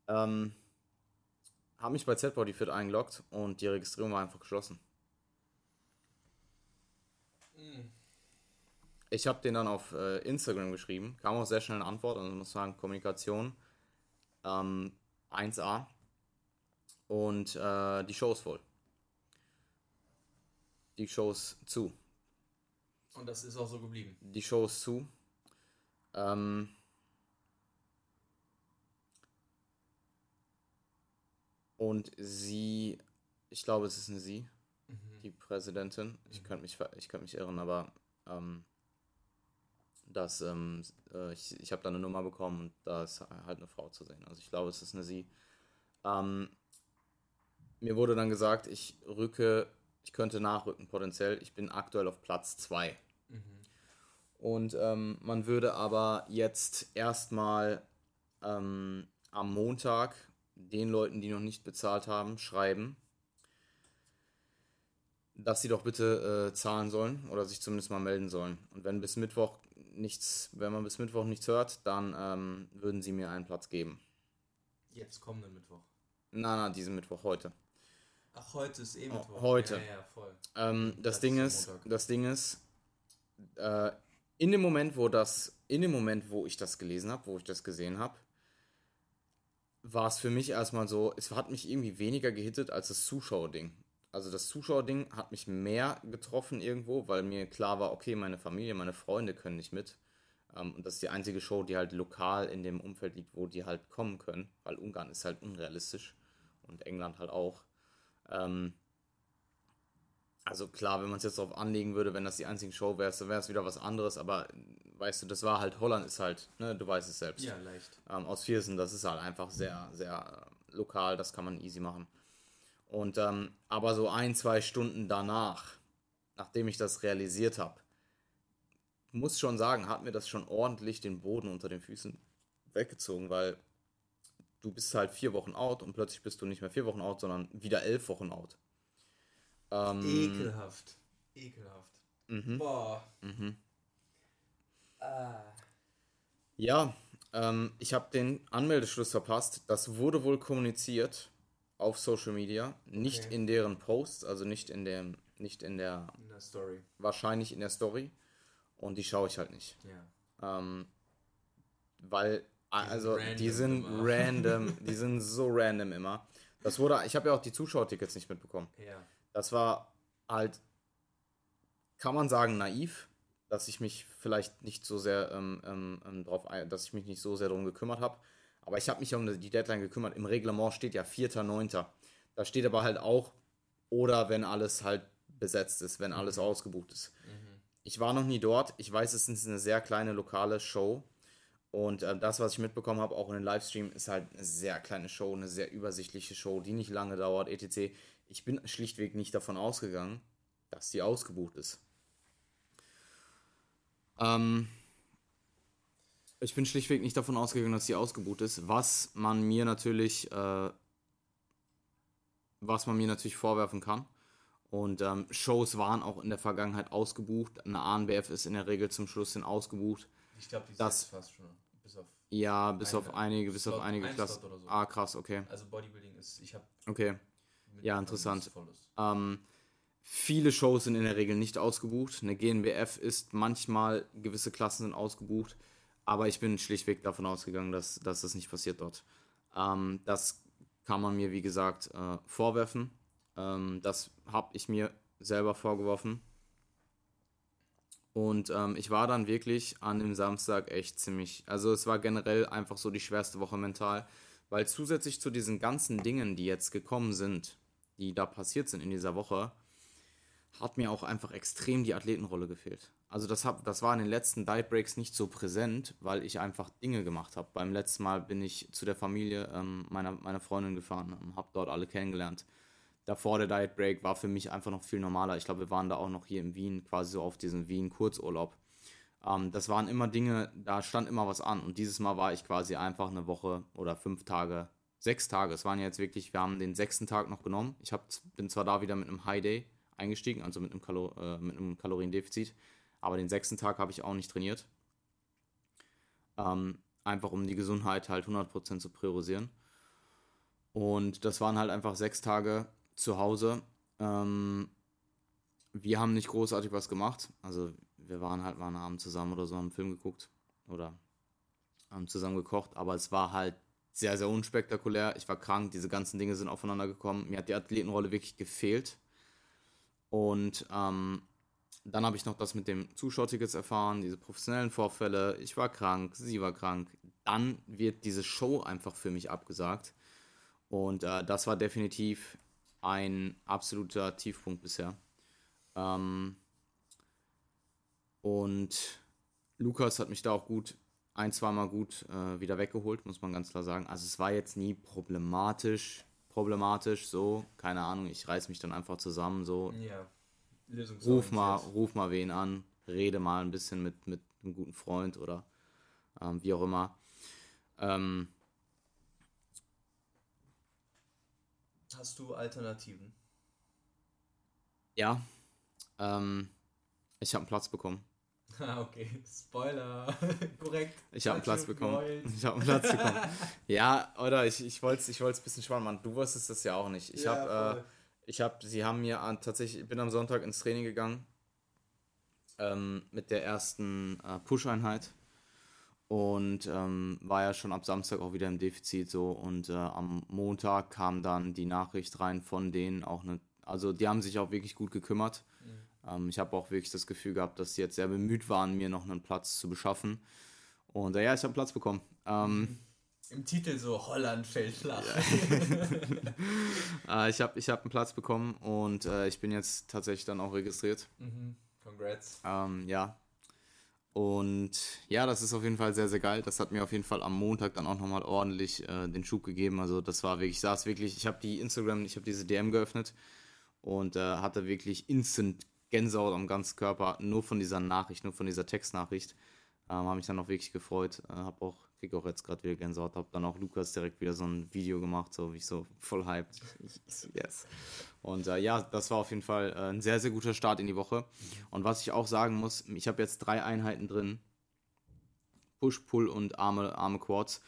Ähm, habe mich bei Z-Bodyfit eingeloggt und die Registrierung war einfach geschlossen. Mhm. Ich habe den dann auf äh, Instagram geschrieben, kam auch sehr schnell eine Antwort, also muss sagen, Kommunikation ähm, 1A. Und äh, die Show ist voll. Die Show ist zu. Und das ist auch so geblieben. Die Show ist zu. Ähm, und sie, ich glaube, es ist eine sie, mhm. die Präsidentin. Ich mhm. könnte mich, ich könnte mich irren, aber ähm, dass ähm, äh, ich, ich habe da eine Nummer bekommen und da ist halt eine Frau zu sehen. Also ich glaube, es ist eine sie. Ähm, mir wurde dann gesagt, ich rücke, Ich könnte nachrücken potenziell. Ich bin aktuell auf Platz 2. Mhm. Und ähm, man würde aber jetzt erstmal ähm, am Montag den Leuten, die noch nicht bezahlt haben, schreiben, dass sie doch bitte äh, zahlen sollen oder sich zumindest mal melden sollen. Und wenn bis Mittwoch nichts, wenn man bis Mittwoch nichts hört, dann ähm, würden sie mir einen Platz geben. Jetzt kommenden Mittwoch. Nein, nein, diesen Mittwoch heute. Ach, heute ist eh Mittwoch. Heute. Ja, ja, voll. Ähm, das, das, Ding ist, das Ding ist, äh, in dem Moment, wo das, in dem Moment, wo ich das gelesen habe, wo ich das gesehen habe, war es für mich erstmal so, es hat mich irgendwie weniger gehittet als das Zuschauerding. Also das Zuschauerding hat mich mehr getroffen irgendwo, weil mir klar war, okay, meine Familie, meine Freunde können nicht mit. Ähm, und das ist die einzige Show, die halt lokal in dem Umfeld liegt, wo die halt kommen können, weil Ungarn ist halt unrealistisch und England halt auch. Ähm, also klar, wenn man es jetzt darauf anlegen würde, wenn das die einzige Show wäre, dann wäre es wieder was anderes, aber weißt du, das war halt, Holland ist halt, ne, du weißt es selbst. Ja, leicht. Ähm, aus Viersen, das ist halt einfach sehr, sehr äh, lokal, das kann man easy machen. Und ähm, aber so ein, zwei Stunden danach, nachdem ich das realisiert habe, muss schon sagen, hat mir das schon ordentlich den Boden unter den Füßen weggezogen, weil du bist halt vier Wochen out und plötzlich bist du nicht mehr vier Wochen out, sondern wieder elf Wochen out. Ähm, Ekelhaft. Ekelhaft. Mhm. Boah. Mhm. Ah. Ja, ähm, ich habe den Anmeldeschluss verpasst. Das wurde wohl kommuniziert auf Social Media, nicht okay. in deren Posts, also nicht in dem, nicht in der, in der Story. Wahrscheinlich in der Story. Und die schaue ich halt nicht. Ja. Ähm, weil, also die sind immer. random, <laughs> die sind so random immer. Das wurde, ich habe ja auch die Zuschauertickets nicht mitbekommen. Ja. Das war halt, kann man sagen, naiv, dass ich mich vielleicht nicht so sehr ähm, ähm, ähm drauf, dass ich mich nicht so sehr darum gekümmert habe. Aber ich habe mich um die Deadline gekümmert. Im Reglement steht ja 4.9. Da steht aber halt auch, oder wenn alles halt besetzt ist, wenn alles mhm. ausgebucht ist. Mhm. Ich war noch nie dort. Ich weiß, es ist eine sehr kleine lokale Show. Und äh, das, was ich mitbekommen habe, auch in den Livestream, ist halt eine sehr kleine Show, eine sehr übersichtliche Show, die nicht lange dauert, etc. Ich bin schlichtweg nicht davon ausgegangen, dass die ausgebucht ist. Ähm, ich bin schlichtweg nicht davon ausgegangen, dass sie ausgebucht ist, was man mir natürlich, äh, was man mir natürlich vorwerfen kann. Und ähm, Shows waren auch in der Vergangenheit ausgebucht. Eine ANBF ist in der Regel zum Schluss hin ausgebucht. Ich glaube, die das fast schon. Bis auf ja, bis eine, auf einige, bis auf einige Klassen. So. Ah, krass, okay. Also Bodybuilding ist, ich habe. Okay. Ja, interessant. Ähm, viele Shows sind in der Regel nicht ausgebucht. Eine GNBF ist manchmal, gewisse Klassen sind ausgebucht. Aber ich bin schlichtweg davon ausgegangen, dass, dass das nicht passiert dort. Ähm, das kann man mir, wie gesagt, äh, vorwerfen. Ähm, das habe ich mir selber vorgeworfen. Und ähm, ich war dann wirklich an dem Samstag echt ziemlich. Also, es war generell einfach so die schwerste Woche mental, weil zusätzlich zu diesen ganzen Dingen, die jetzt gekommen sind, die da passiert sind in dieser Woche, hat mir auch einfach extrem die Athletenrolle gefehlt. Also das, hab, das war in den letzten Diet Breaks nicht so präsent, weil ich einfach Dinge gemacht habe. Beim letzten Mal bin ich zu der Familie ähm, meiner, meiner Freundin gefahren und habe dort alle kennengelernt. Davor der Diet Break war für mich einfach noch viel normaler. Ich glaube, wir waren da auch noch hier in Wien, quasi so auf diesem Wien-Kurzurlaub. Ähm, das waren immer Dinge, da stand immer was an. Und dieses Mal war ich quasi einfach eine Woche oder fünf Tage, sechs Tage. Es waren jetzt wirklich, wir haben den sechsten Tag noch genommen. Ich hab, bin zwar da wieder mit einem High Day eingestiegen, also mit einem, Kalo, äh, mit einem Kaloriendefizit aber den sechsten Tag habe ich auch nicht trainiert. Ähm, einfach um die Gesundheit halt 100% zu priorisieren. Und das waren halt einfach sechs Tage zu Hause. Ähm, wir haben nicht großartig was gemacht. Also wir waren halt mal einen Abend zusammen oder so, haben einen Film geguckt oder haben zusammen gekocht. Aber es war halt sehr, sehr unspektakulär. Ich war krank, diese ganzen Dinge sind aufeinander gekommen. Mir hat die Athletenrolle wirklich gefehlt. Und ähm, dann habe ich noch das mit dem Zuschauertickets erfahren, diese professionellen Vorfälle. Ich war krank, sie war krank. Dann wird diese Show einfach für mich abgesagt. Und äh, das war definitiv ein absoluter Tiefpunkt bisher. Ähm, und Lukas hat mich da auch gut, ein, zweimal gut äh, wieder weggeholt, muss man ganz klar sagen. Also es war jetzt nie problematisch, problematisch, so, keine Ahnung, ich reiß mich dann einfach zusammen, so. Ja. Ruf mal, ruf mal wen an, rede mal ein bisschen mit, mit einem guten Freund oder ähm, wie auch immer. Ähm, Hast du Alternativen? Ja. Ähm, ich habe einen Platz bekommen. <laughs> Ah, okay. Spoiler. <laughs> Korrekt. Ich habe einen Platz bekommen. Ich habe einen Platz bekommen. ja, oder ich, ich wollte es ich ein bisschen spannend machen. Du wusstest das ja auch nicht. Ich ja, habe, äh, ich habe, sie haben mir an, tatsächlich, ich bin am Sonntag ins Training gegangen ähm, mit der ersten äh, Push-Einheit und ähm, war ja schon ab Samstag auch wieder im Defizit so und äh, am Montag kam dann die Nachricht rein von denen auch eine, also die haben sich auch wirklich gut gekümmert. Mhm. Ähm, ich habe auch wirklich das Gefühl gehabt, dass sie jetzt sehr bemüht waren, mir noch einen Platz zu beschaffen. Und äh, ja, ich habe Platz bekommen. Ähm, Im Titel so Holland fällt flach. äh, <laughs> ich habe ich hab einen Platz bekommen und äh, ich bin jetzt tatsächlich dann auch registriert. Mhm. Congrats. Ähm, ja, und ja, das ist auf jeden Fall sehr, sehr geil. Das hat mir auf jeden Fall am Montag dann auch nochmal ordentlich äh, den Schub gegeben. Also das war wirklich, ich saß wirklich, ich habe die Instagram, ich habe diese DM geöffnet und äh, hatte wirklich instant Gänsehaut am ganzen Körper, nur von dieser Nachricht, nur von dieser Textnachricht. Ähm, habe mich dann auch wirklich gefreut. Äh, habe auch, krieg auch jetzt gerade wieder Gänsehaut. Habe dann auch Lukas direkt wieder so ein Video gemacht, so wie ich so voll hyped. yes. Und äh, ja, das war auf jeden Fall äh, ein sehr, sehr guter Start in die Woche. Und was ich auch sagen muss, ich habe jetzt drei Einheiten drin. Push, Pull und Arme, Arme Quads.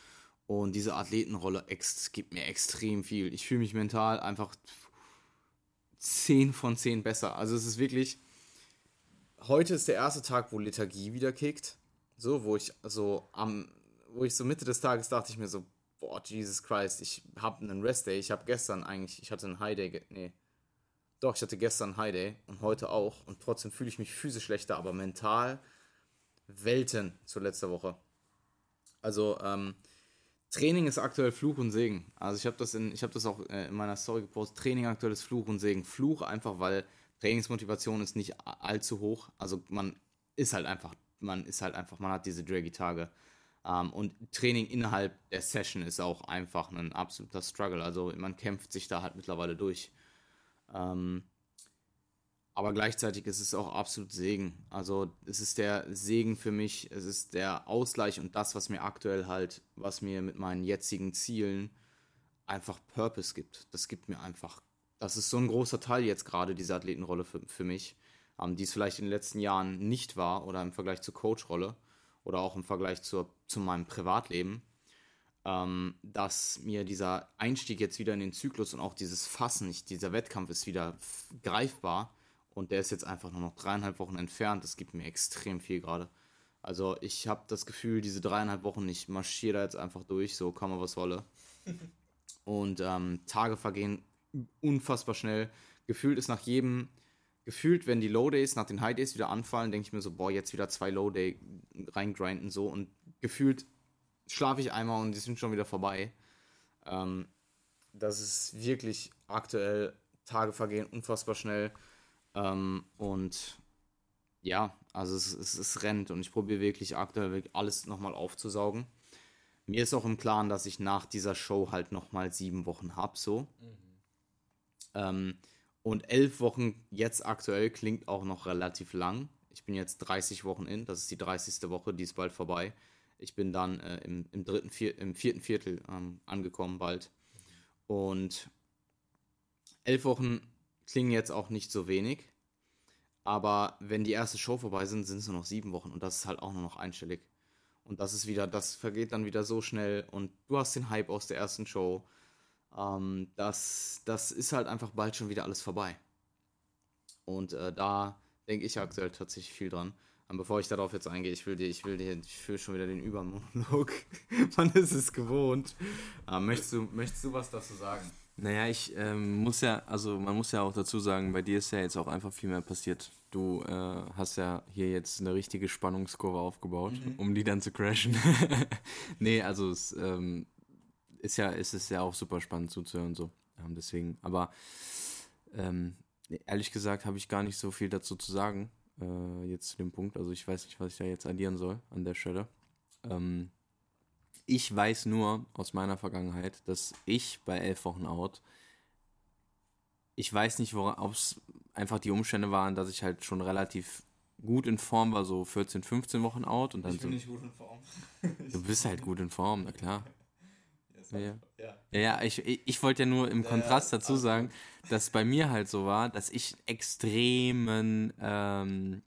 Und diese Athletenrolle ex gibt mir extrem viel. Ich fühle mich mental einfach 10 von 10 besser. Also es ist wirklich. Heute ist der erste Tag, wo Lethargie wieder kickt. So, wo ich so am, wo ich so Mitte des Tages dachte ich mir so, boah, Jesus Christ, ich habe einen Rest Day. Ich habe gestern eigentlich, ich hatte einen High Day, nee. Doch, ich hatte gestern High Day und heute auch. Und trotzdem fühle ich mich physisch schlechter, aber mental Welten zu letzter Woche. Also, ähm, Training ist aktuell Fluch und Segen. Also ich habe das in, ich habe das auch äh, in meiner Story gepostet. Training aktuell ist Fluch und Segen. Fluch einfach, weil Trainingsmotivation ist nicht allzu hoch. Also man ist halt einfach man ist halt einfach, man hat diese Draggy-Tage. Ähm, und Training innerhalb der Session ist auch einfach ein absoluter Struggle. Also man kämpft sich da halt mittlerweile durch. Ähm, aber gleichzeitig ist es auch absolut Segen. Also es ist der Segen für mich, es ist der Ausgleich und das, was mir aktuell halt, was mir mit meinen jetzigen Zielen einfach Purpose gibt. Das gibt mir einfach, das ist so ein großer Teil jetzt gerade, diese Athletenrolle für, für mich ähm, die es vielleicht in den letzten Jahren nicht war oder im Vergleich zur Coach-Rolle oder auch im Vergleich zur, zu meinem Privatleben, ähm, dass mir dieser Einstieg jetzt wieder in den Zyklus und auch dieses Fassen, nicht, dieser Wettkampf ist wieder greifbar und der ist jetzt einfach nur noch dreieinhalb Wochen entfernt. Das gibt mir extrem viel gerade. Also ich habe das Gefühl, diese dreieinhalb Wochen, ich marschiere da jetzt einfach durch, so komme was wolle. <laughs> Und ähm, Tage vergehen unfassbar schnell. Gefühlt ist nach jedem gefühlt, wenn die Low Days nach den High Days wieder anfallen, denke ich mir so, boah, jetzt wieder zwei Low Day reingrinden so und gefühlt schlafe ich einmal und die sind schon wieder vorbei. Ähm, das ist wirklich aktuell, Tage vergehen unfassbar schnell ähm, und ja, also es, es, es rennt und ich probiere wirklich aktuell alles nochmal aufzusaugen. Mir ist auch im Klaren, dass ich nach dieser Show halt nochmal sieben Wochen habe, so. Mhm. Ähm, und elf Wochen jetzt aktuell klingt auch noch relativ lang. Ich bin jetzt 30 Wochen in, das ist die 30. Woche, die ist bald vorbei. Ich bin dann äh, im, im, dritten, vier, im vierten Viertel ähm, angekommen bald. Und elf Wochen klingen jetzt auch nicht so wenig. Aber wenn die erste Show vorbei sind, sind es nur noch sieben Wochen und das ist halt auch nur noch einstellig. Und das ist wieder, das vergeht dann wieder so schnell und du hast den Hype aus der ersten Show ähm, das, das ist halt einfach bald schon wieder alles vorbei. Und äh, da denke ich aktuell tatsächlich viel dran. Aber bevor ich darauf jetzt eingehe, ich will dir, ich will dir, ich fühle schon wieder den Übermonolog. <laughs> Man ist es gewohnt. Äh, möchtest, du, möchtest du was dazu sagen? Naja, ich ähm, muss ja, also man muss ja auch dazu sagen, bei dir ist ja jetzt auch einfach viel mehr passiert. Du äh, hast ja hier jetzt eine richtige Spannungskurve aufgebaut, mhm. um die dann zu crashen. <laughs> nee, also es, ähm, ist ja, ist es ja auch super spannend zuzuhören so. Ähm, deswegen, aber ähm, ehrlich gesagt habe ich gar nicht so viel dazu zu sagen, äh, jetzt zu dem Punkt. Also ich weiß nicht, was ich da jetzt addieren soll an der Stelle. Ähm, ich weiß nur aus meiner Vergangenheit, dass ich bei elf Wochen out ich weiß nicht, ob es einfach die Umstände waren, dass ich halt schon relativ gut in Form war, so 14, 15 Wochen out. Und dann ich bin so, nicht gut in Form. du bist halt gut in Form, na klar. <laughs> Ja, ja. ja, ich, ich, ich wollte ja nur im Kontrast dazu sagen, dass bei mir halt so war, dass ich extremen ähm,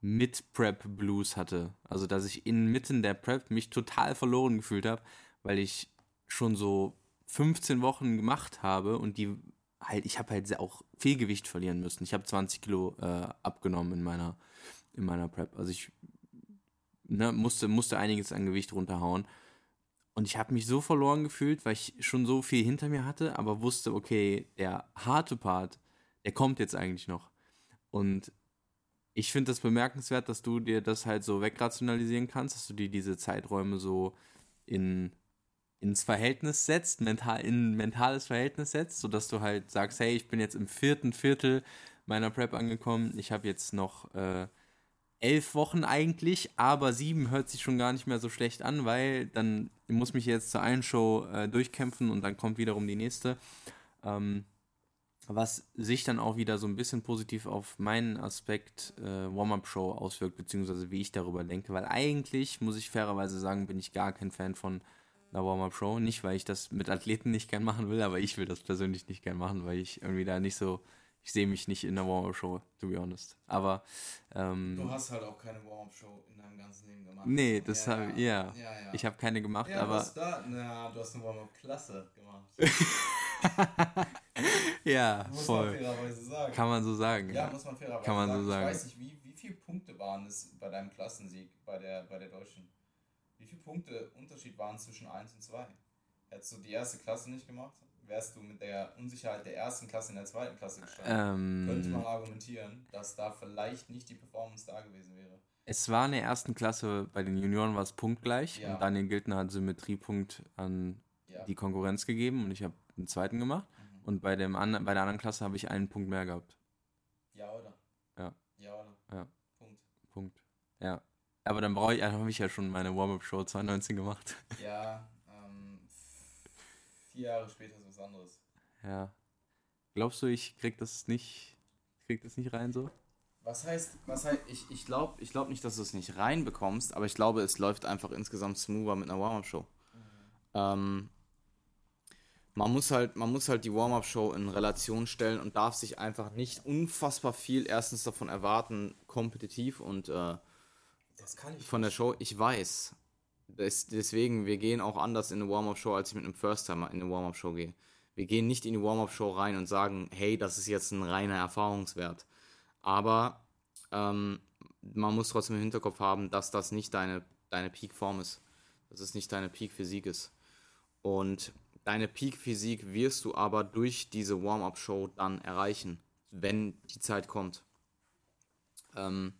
Mid-Prep-Blues hatte. Also, dass ich inmitten der Prep mich total verloren gefühlt habe, weil ich schon so 15 Wochen gemacht habe und die halt, ich habe halt auch viel Gewicht verlieren müssen. Ich habe 20 Kilo äh, abgenommen in meiner, in meiner Prep. Also ich ne, musste, musste einiges an Gewicht runterhauen. Und ich habe mich so verloren gefühlt, weil ich schon so viel hinter mir hatte, aber wusste, okay, der harte Part, der kommt jetzt eigentlich noch. Und ich finde das bemerkenswert, dass du dir das halt so wegrationalisieren kannst, dass du dir diese Zeiträume so in ins Verhältnis setzt, mental, in ein mentales Verhältnis setzt, sodass du halt sagst, hey, ich bin jetzt im vierten Viertel meiner Prep angekommen, ich habe jetzt noch äh, elf Wochen eigentlich, aber sieben hört sich schon gar nicht mehr so schlecht an, weil dann muss mich jetzt zur einen Show äh, durchkämpfen und dann kommt wiederum die nächste. Ähm, was sich dann auch wieder so ein bisschen positiv auf meinen Aspekt äh, Warm-Up-Show auswirkt, beziehungsweise wie ich darüber denke, weil eigentlich, muss ich fairerweise sagen, bin ich gar kein Fan von einer Warm-Up-Show. Nicht, weil ich das mit Athleten nicht gern machen will, aber ich will das persönlich nicht gern machen, weil ich irgendwie da nicht so, ich sehe mich nicht in einer Warm-Up-Show, to be honest. Aber ähm, du hast halt auch keine Warm-Up-Show in deinem ganzen Leben gemacht. Nee, das ja, habe ja. ja, ja. Ich habe keine gemacht, ja, aber. Was da? Na, du hast eine Warm-Up-Klasse gemacht. <laughs> <laughs> ja, muss voll. Man fairerweise sagen. Kann man so sagen. Ja, muss man fairerweise Kann man sagen. so sagen. Ich weiß nicht, wie, wie viele Punkte waren es bei deinem Klassensieg bei der, bei der Deutschen? Wie viele Punkte Unterschied waren zwischen 1 und 2? Hättest du die erste Klasse nicht gemacht, wärst du mit der Unsicherheit der ersten Klasse in der zweiten Klasse gestanden. Ähm, Könnte man argumentieren, dass da vielleicht nicht die Performance da gewesen wäre. Es war in der ersten Klasse, bei den Junioren war es punktgleich ja. und Daniel Giltner hat Symmetriepunkt an ja. die Konkurrenz gegeben und ich habe einen zweiten gemacht. Mhm. Und bei, dem an, bei der anderen Klasse habe ich einen Punkt mehr gehabt. Ja, oder? Ja. Ja, oder? Ja. Punkt. Punkt. Ja. Aber dann brauche ich, dann habe ich ja schon meine Warm-Up-Show 2019 gemacht. Ja, ähm, vier Jahre später ist was anderes. Ja. Glaubst du, ich krieg das nicht, krieg das nicht rein so? Was heißt, was heißt, ich, ich glaube ich glaub nicht, dass du es nicht reinbekommst, aber ich glaube, es läuft einfach insgesamt smoother mit einer Warm-Up-Show. Mhm. Ähm, man muss halt, man muss halt die Warm-Up-Show in Relation stellen und darf sich einfach nicht unfassbar viel erstens davon erwarten, kompetitiv und äh, das kann ich von der Show. Ich weiß. Deswegen, wir gehen auch anders in eine Warm-Up-Show, als ich mit einem First-Timer in eine Warm-Up-Show gehe. Wir gehen nicht in die Warm-Up-Show rein und sagen, hey, das ist jetzt ein reiner Erfahrungswert. Aber ähm, man muss trotzdem im Hinterkopf haben, dass das nicht deine, deine Peak-Form ist. Dass es nicht deine Peak-Physik ist. Und deine Peak-Physik wirst du aber durch diese Warm-Up-Show dann erreichen, wenn die Zeit kommt. Ähm,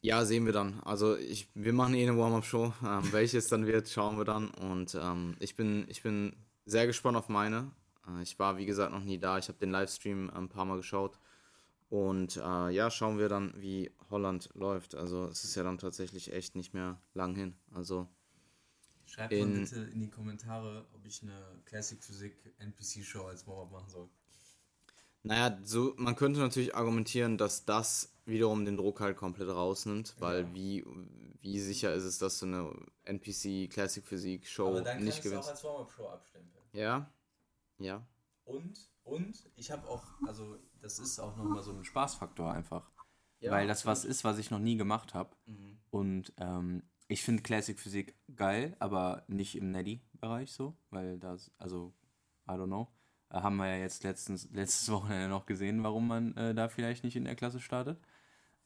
ja, sehen wir dann. Also ich, wir machen eh eine Warm-Up-Show. Ähm, <laughs> welche es dann wird, schauen wir dann. Und ähm, ich, bin, ich bin sehr gespannt auf meine. Äh, ich war, wie gesagt, noch nie da. Ich habe den Livestream ein paar Mal geschaut. Und äh, ja, schauen wir dann, wie Holland läuft. Also es ist ja dann tatsächlich echt nicht mehr lang hin. Also Schreibt in, mal bitte in die Kommentare, ob ich eine Classic Physik NPC Show als Warm-Up machen soll. Naja, so, man könnte natürlich argumentieren, dass das wiederum den Druck halt komplett rausnimmt, weil ja. wie, wie sicher ist es, dass du eine NPC Classic Physik Show nicht gewinnst. Aber dann kannst du auch als Warm-Up Show abstempeln. Ja, ja. Und, und ich habe auch, also das ist auch nochmal so ein Spaßfaktor einfach. Ja, weil das was ist, was ich noch nie gemacht habe. Mhm. Und ähm, ich finde Classic Physik geil, aber nicht im Neddy-Bereich so, weil das, also, I don't know. Äh, haben wir ja jetzt letztens, letztes <laughs> Wochenende noch gesehen, warum man äh, da vielleicht nicht in der Klasse startet.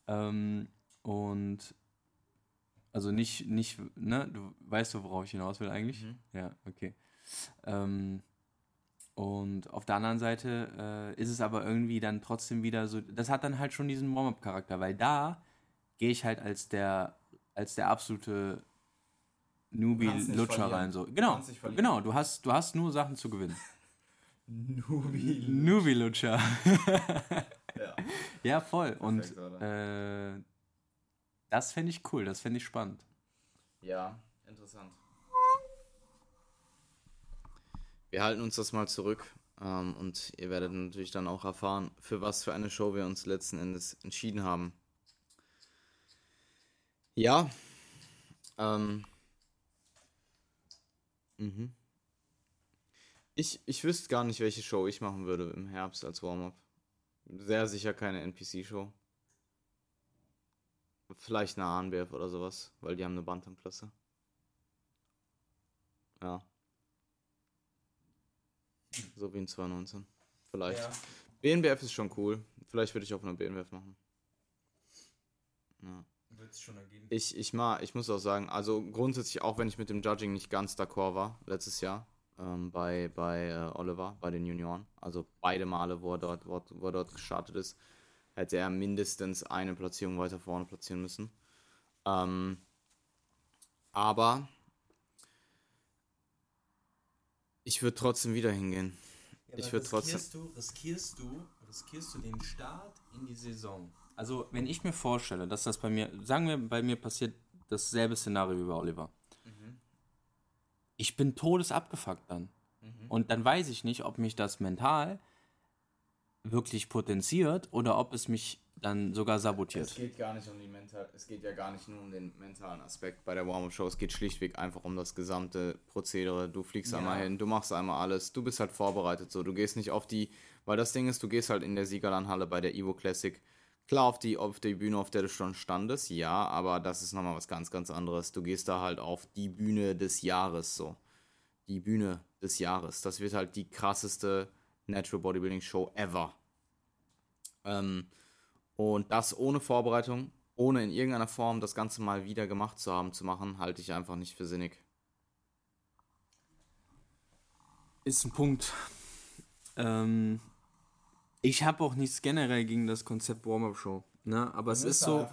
Ähm, und also nicht, nicht, ne, du weißt du, worauf ich hinaus will eigentlich? Mhm. Ja, okay. Ähm, und auf der anderen Seite äh, ist es aber irgendwie dann trotzdem wieder so, das hat dann halt schon diesen Warm-up-Charakter, weil da gehe ich halt als der, als der absolute Newbie-Lutscher rein. So. Genau, genau, du hast, du hast nur Sachen zu gewinnen. <laughs> Nubi-Lutscher. ja. <laughs> ja, voll. Perfekt, Und äh, das fände ich cool, das fände ich spannend. Ja, interessant. Wir halten uns das mal zurück. Ähm, und ihr werdet natürlich dann auch erfahren, für was für eine Show wir uns letzten Endes entschieden haben. Ja. Ähm. Mhm. Ich, ich wüsste gar nicht, welche Show ich machen würde im Herbst als Warm-up. Sehr sicher keine NPC-Show. Vielleicht eine ANBF oder sowas, weil die haben eine Bantam-Klasse. Ja. So wie in 2019. Vielleicht. Ja. BNBF ist schon cool. Vielleicht würde ich auch eine BNBF machen. Ja. Wird es schon ergeben. Ich, ich, mal, ich muss auch sagen, also grundsätzlich, auch wenn ich mit dem Judging nicht ganz d'accord war, letztes Jahr, ähm, bei, bei äh, Oliver, bei den Junioren, also beide Male, wo er, dort, wo, wo er dort gestartet ist, hätte er mindestens eine Platzierung weiter vorne platzieren müssen. Ähm, aber ich würde trotzdem wieder hingehen. Ja, ich würde trotzdem. Du, riskierst du, riskierst du den Start in die Saison? Also, wenn ich mir vorstelle, dass das bei mir, sagen wir, bei mir passiert dasselbe Szenario wie bei Oliver. Ich bin todesabgefuckt dann. Mhm. Und dann weiß ich nicht, ob mich das mental wirklich potenziert oder ob es mich dann sogar sabotiert. Es geht gar nicht um die mental, es geht ja gar nicht nur um den mentalen Aspekt bei der Warm-Up-Show. Es geht schlichtweg einfach um das gesamte Prozedere. Du fliegst ja. einmal hin, du machst einmal alles, du bist halt vorbereitet so. Du gehst nicht auf die, weil das Ding ist, du gehst halt in der Siegerlandhalle bei der Evo Classic. Klar auf die, auf die Bühne, auf der du schon standest, ja, aber das ist nochmal was ganz, ganz anderes. Du gehst da halt auf die Bühne des Jahres so. Die Bühne des Jahres. Das wird halt die krasseste Natural Bodybuilding Show ever. Ähm, und das ohne Vorbereitung, ohne in irgendeiner Form das Ganze mal wieder gemacht zu haben, zu machen, halte ich einfach nicht für sinnig. Ist ein Punkt. Ähm, ich habe auch nichts generell gegen das Konzept Warm-Up-Show. Ne? Aber es ist so.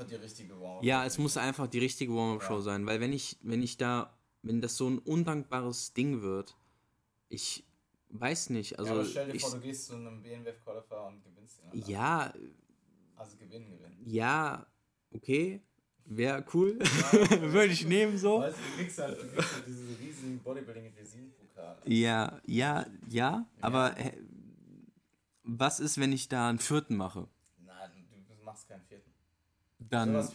ja, es muss einfach die richtige Warm-Up-Show ja. sein. Weil wenn ich, wenn ich da, wenn das so ein undankbares Ding wird, ich weiß nicht. Also, ja, aber stell dir ich, vor, du gehst zu einem BNWF-Qualifier und gewinnst den. Ja, also gewinnen, gewinnen. Ja, okay. Wäre cool. Ja, <laughs> Würde ich nehmen so. Weißt du, du kriegst halt, du kriegst halt diesen riesigen Bodybuilding-Resin-Pokal. Ja, ja, ja, ja, aber äh, was ist, wenn ich da einen vierten mache? Nein, du machst keinen vierten. Dann,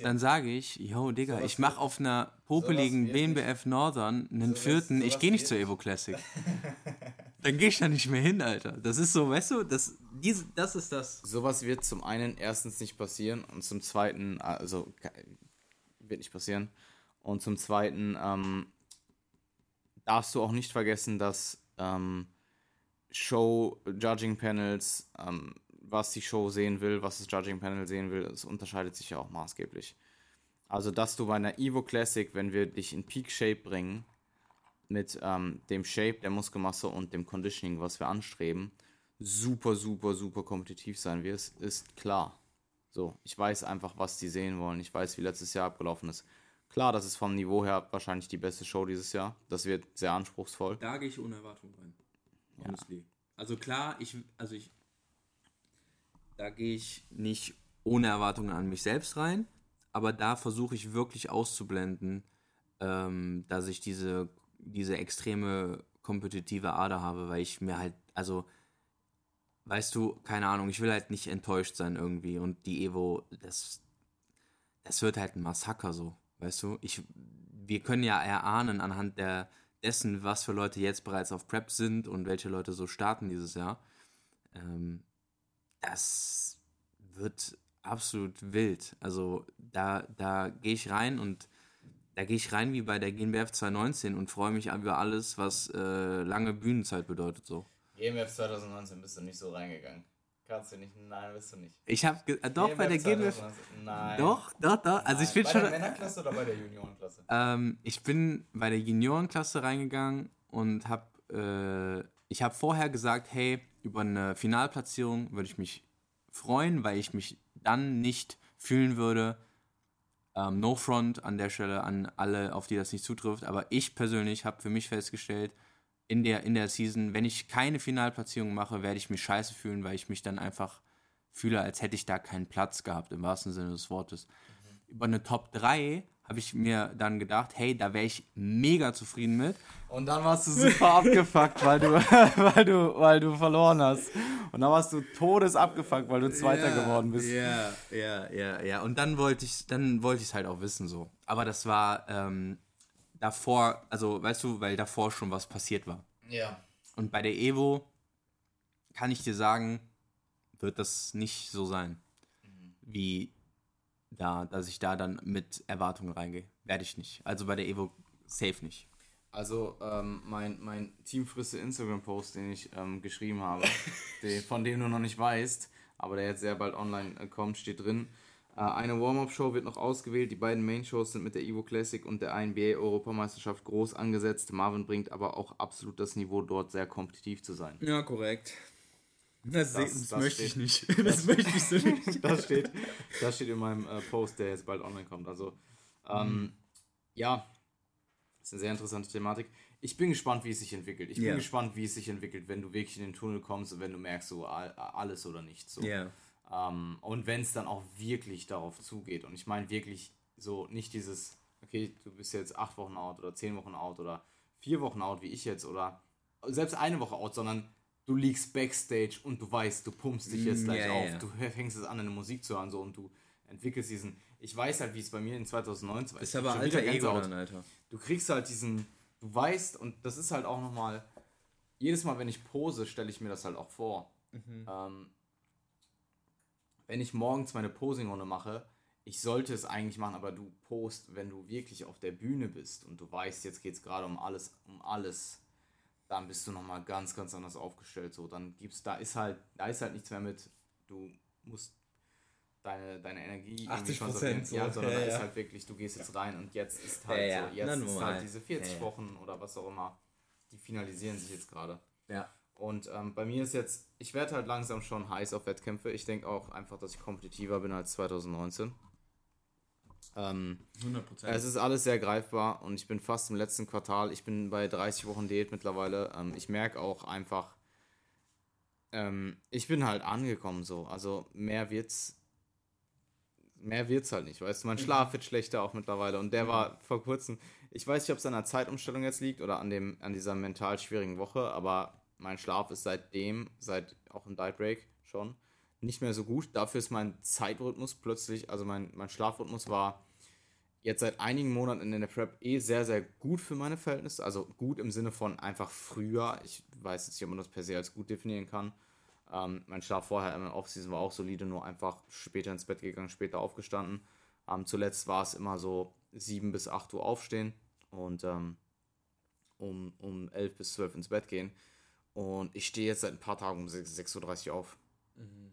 dann sage ich, yo, Digga, ich mache auf einer popeligen BNBF Northern einen sowas, vierten, ich gehe nicht zur Evo Classic. <laughs> dann gehe ich da nicht mehr hin, Alter. Das ist so, weißt du, das, diese, das ist das. Sowas wird zum einen erstens nicht passieren und zum zweiten, also wird nicht passieren. Und zum zweiten ähm, darfst du auch nicht vergessen, dass ähm, Show-Judging-Panels, ähm, was die Show sehen will, was das Judging-Panel sehen will, es unterscheidet sich ja auch maßgeblich. Also, dass du bei einer Evo Classic, wenn wir dich in Peak Shape bringen, mit ähm, dem Shape, der Muskelmasse und dem Conditioning, was wir anstreben, super, super, super kompetitiv sein wirst, ist klar. So, ich weiß einfach, was die sehen wollen. Ich weiß, wie letztes Jahr abgelaufen ist. Klar, das ist vom Niveau her wahrscheinlich die beste Show dieses Jahr. Das wird sehr anspruchsvoll. Da gehe ich ohne Erwartung rein. Honestly. Ja. Also klar, ich, also ich, da gehe ich nicht ohne Erwartungen an mich selbst rein, aber da versuche ich wirklich auszublenden, ähm, dass ich diese diese extreme kompetitive Ader habe, weil ich mir halt, also, weißt du, keine Ahnung, ich will halt nicht enttäuscht sein irgendwie und die Evo, das, das wird halt ein Massaker so, weißt du? Ich, wir können ja erahnen anhand der, dessen, was für Leute jetzt bereits auf Prep sind und welche Leute so starten dieses Jahr. Ähm, das wird absolut wild. Also da, da gehe ich rein und da gehe ich rein wie bei der GNBF 2019 und freue mich über alles, was äh, lange Bühnenzeit bedeutet. So. GNBF 2019 bist du nicht so reingegangen. Kannst du nicht? Nein, bist du nicht. Ich habe äh, doch GmbF bei der GNBF. Nein. Doch, doch, doch. Also ich bin bei schon. Bei der Männerklasse oder bei der Juniorenklasse? <laughs> Ähm, ich bin bei der Juniorenklasse reingegangen und habe äh, ich habe vorher gesagt, hey, über eine Finalplatzierung würde ich mich freuen, weil ich mich dann nicht fühlen würde, ähm, no front an der Stelle an alle, auf die das nicht zutrifft, aber ich persönlich habe für mich festgestellt, in der, in der Season, wenn ich keine Finalplatzierung mache, werde ich mich scheiße fühlen, weil ich mich dann einfach fühle, als hätte ich da keinen Platz gehabt, im wahrsten Sinne des Wortes. Mhm. Über eine Top 3 habe ich mir dann gedacht, hey, da wäre ich mega zufrieden mit. Und dann warst du <laughs> super abgefuckt, weil du, <laughs> weil, du, weil du verloren hast. Und dann warst du todes abgefuckt, weil du Zweiter ja, geworden bist. Ja, ja, ja, ja. Und dann wollte ich dann wollte ich es halt auch wissen so. Aber das war ähm, davor, also weißt du, weil davor schon was passiert war. Ja. Und bei der Evo kann ich dir sagen, wird das nicht so sein, mhm. wie da, dass ich da dann mit Erwartungen reingehe. Werde ich nicht. Also bei der Evo safe nicht. Also ähm, mein, mein Teamfrisse Instagram-Post, den ich ähm, geschrieben habe, <laughs> den, von dem du noch nicht weißt, aber der jetzt sehr bald online äh, kommt, steht drin. Äh, eine Warm-Up-Show wird noch ausgewählt. Die beiden Main-Shows sind mit der Evo Classic und der INBA-Europameisterschaft groß angesetzt. Marvin bringt aber auch absolut das Niveau, dort sehr kompetitiv zu sein. Ja, korrekt. Das, das, das, das möchte steht, ich nicht. <laughs> Das, möchte ich so nicht. <laughs> das, steht, das steht in meinem äh, Post, der jetzt bald online kommt. Also, ähm, mhm. ja, ist eine sehr interessante Thematik. Ich bin gespannt, wie es sich entwickelt. Ich yeah. bin gespannt, wie es sich entwickelt, wenn du wirklich in den Tunnel kommst und wenn du merkst, so alles oder nichts. So. Yeah. Ähm, und wenn es dann auch wirklich darauf zugeht. Und ich meine wirklich so nicht dieses, okay, du bist jetzt acht Wochen out oder zehn Wochen out oder vier Wochen out, wie ich jetzt, oder selbst eine Woche out, sondern du liegst backstage und du weißt, du pumpst dich jetzt gleich yeah, auf, yeah. du fängst es an, eine Musik zu hören so und du entwickelst diesen. Ich weiß halt, wie es bei mir in 2019 war. Ist aber alter Ego dann, Alter. Du kriegst halt diesen, du weißt und das ist halt auch nochmal, jedes Mal, wenn ich pose, stelle ich mir das halt auch vor. Mhm. Ähm, wenn ich morgens meine Posingrunde mache, ich sollte es eigentlich machen, aber du post, wenn du wirklich auf der Bühne bist und du weißt, jetzt geht es gerade um alles, um alles dann bist du nochmal ganz, ganz anders aufgestellt. So, dann gibt's, da ist halt, da ist halt nichts mehr mit, du musst deine, deine Energie 80 Prozent so. ja, sondern ja, da ja. ist halt wirklich, du gehst jetzt rein und jetzt ist halt ja, so, jetzt ist halt diese 40 Wochen oder was auch immer, die finalisieren sich jetzt gerade. Ja. Und ähm, bei mir ist jetzt, ich werde halt langsam schon heiß auf Wettkämpfe. Ich denke auch einfach, dass ich kompetitiver bin als 2019. Ähm, 100%. Es ist alles sehr greifbar und ich bin fast im letzten Quartal. Ich bin bei 30 Wochen Diät mittlerweile. Ähm, ich merke auch einfach, ähm, ich bin halt angekommen so. Also mehr wird's, mehr wird's halt nicht. Weißt du, mein mhm. Schlaf wird schlechter auch mittlerweile und der mhm. war vor kurzem. Ich weiß nicht, ob es an der Zeitumstellung jetzt liegt oder an dem, an dieser mental schwierigen Woche, aber mein Schlaf ist seitdem, seit auch im Diet Break schon, nicht mehr so gut. Dafür ist mein Zeitrhythmus plötzlich, also mein, mein Schlafrhythmus war jetzt seit einigen Monaten in der Prep eh sehr, sehr gut für meine Verhältnisse. Also gut im Sinne von einfach früher. Ich weiß jetzt nicht, ob man das per se als gut definieren kann. Ähm, mein Schlaf vorher im Offseason war auch solide, nur einfach später ins Bett gegangen, später aufgestanden. Ähm, zuletzt war es immer so 7 bis 8 Uhr aufstehen und ähm, um, um 11 bis 12 ins Bett gehen. Und ich stehe jetzt seit ein paar Tagen um 6.30 Uhr auf. Mhm.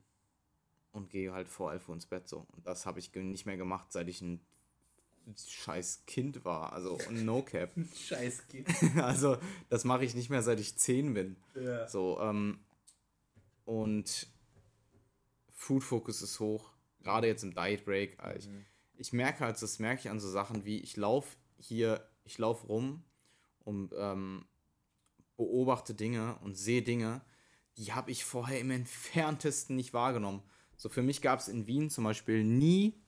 Und gehe halt vor 11 Uhr ins Bett so. Und das habe ich nicht mehr gemacht, seit ich ein scheiß Kind war. Also No Cap. <laughs> scheiß Kind. <laughs> also das mache ich nicht mehr, seit ich 10 bin. Ja. So, ähm, und Food Focus ist hoch. Gerade jetzt im Diet Break. Mhm. Ich, ich merke halt, das merke ich an so Sachen wie, ich laufe hier, ich laufe rum und ähm, beobachte Dinge und sehe Dinge, die habe ich vorher im <laughs> entferntesten nicht wahrgenommen. So für mich gab es in Wien zum Beispiel nie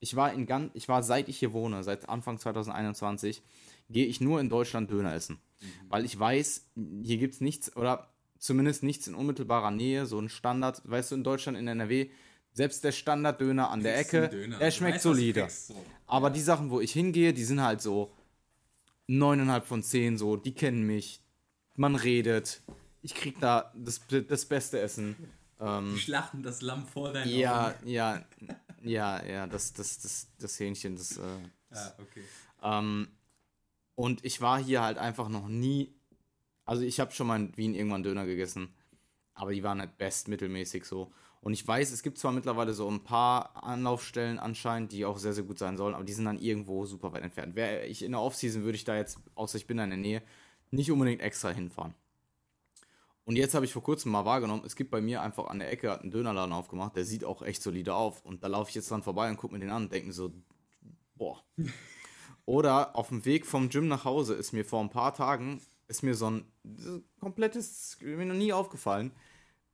ich war in ganz, ich war seit ich hier wohne, seit Anfang 2021, gehe ich nur in Deutschland Döner essen. Mhm. Weil ich weiß, hier gibt es nichts, oder zumindest nichts in unmittelbarer Nähe, so ein Standard, weißt du, in Deutschland, in NRW, selbst der Standarddöner an der Ecke, der schmeckt solide. So. Aber ja. die Sachen, wo ich hingehe, die sind halt so neuneinhalb von zehn, so, die kennen mich, man redet, ich krieg da das, das beste Essen. Ähm, die schlachten das Lamm vor deinen ja, Augen. Ja, ja, ja, ja, das, das, das, das Hähnchen, das. Äh, das ah, okay. Ähm, und ich war hier halt einfach noch nie. Also ich habe schon mal in Wien irgendwann Döner gegessen, aber die waren halt bestmittelmäßig so. Und ich weiß, es gibt zwar mittlerweile so ein paar Anlaufstellen anscheinend, die auch sehr, sehr gut sein sollen, aber die sind dann irgendwo super weit entfernt. Wäre ich in der Offseason, würde ich da jetzt, außer ich bin da in der Nähe, nicht unbedingt extra hinfahren. Und jetzt habe ich vor kurzem mal wahrgenommen, es gibt bei mir einfach an der Ecke hat einen Dönerladen aufgemacht, der sieht auch echt solide auf. Und da laufe ich jetzt dann vorbei und gucke mir den an und denke mir so, boah. <laughs> Oder auf dem Weg vom Gym nach Hause ist mir vor ein paar Tagen, ist mir so ein komplettes, mir noch nie aufgefallen,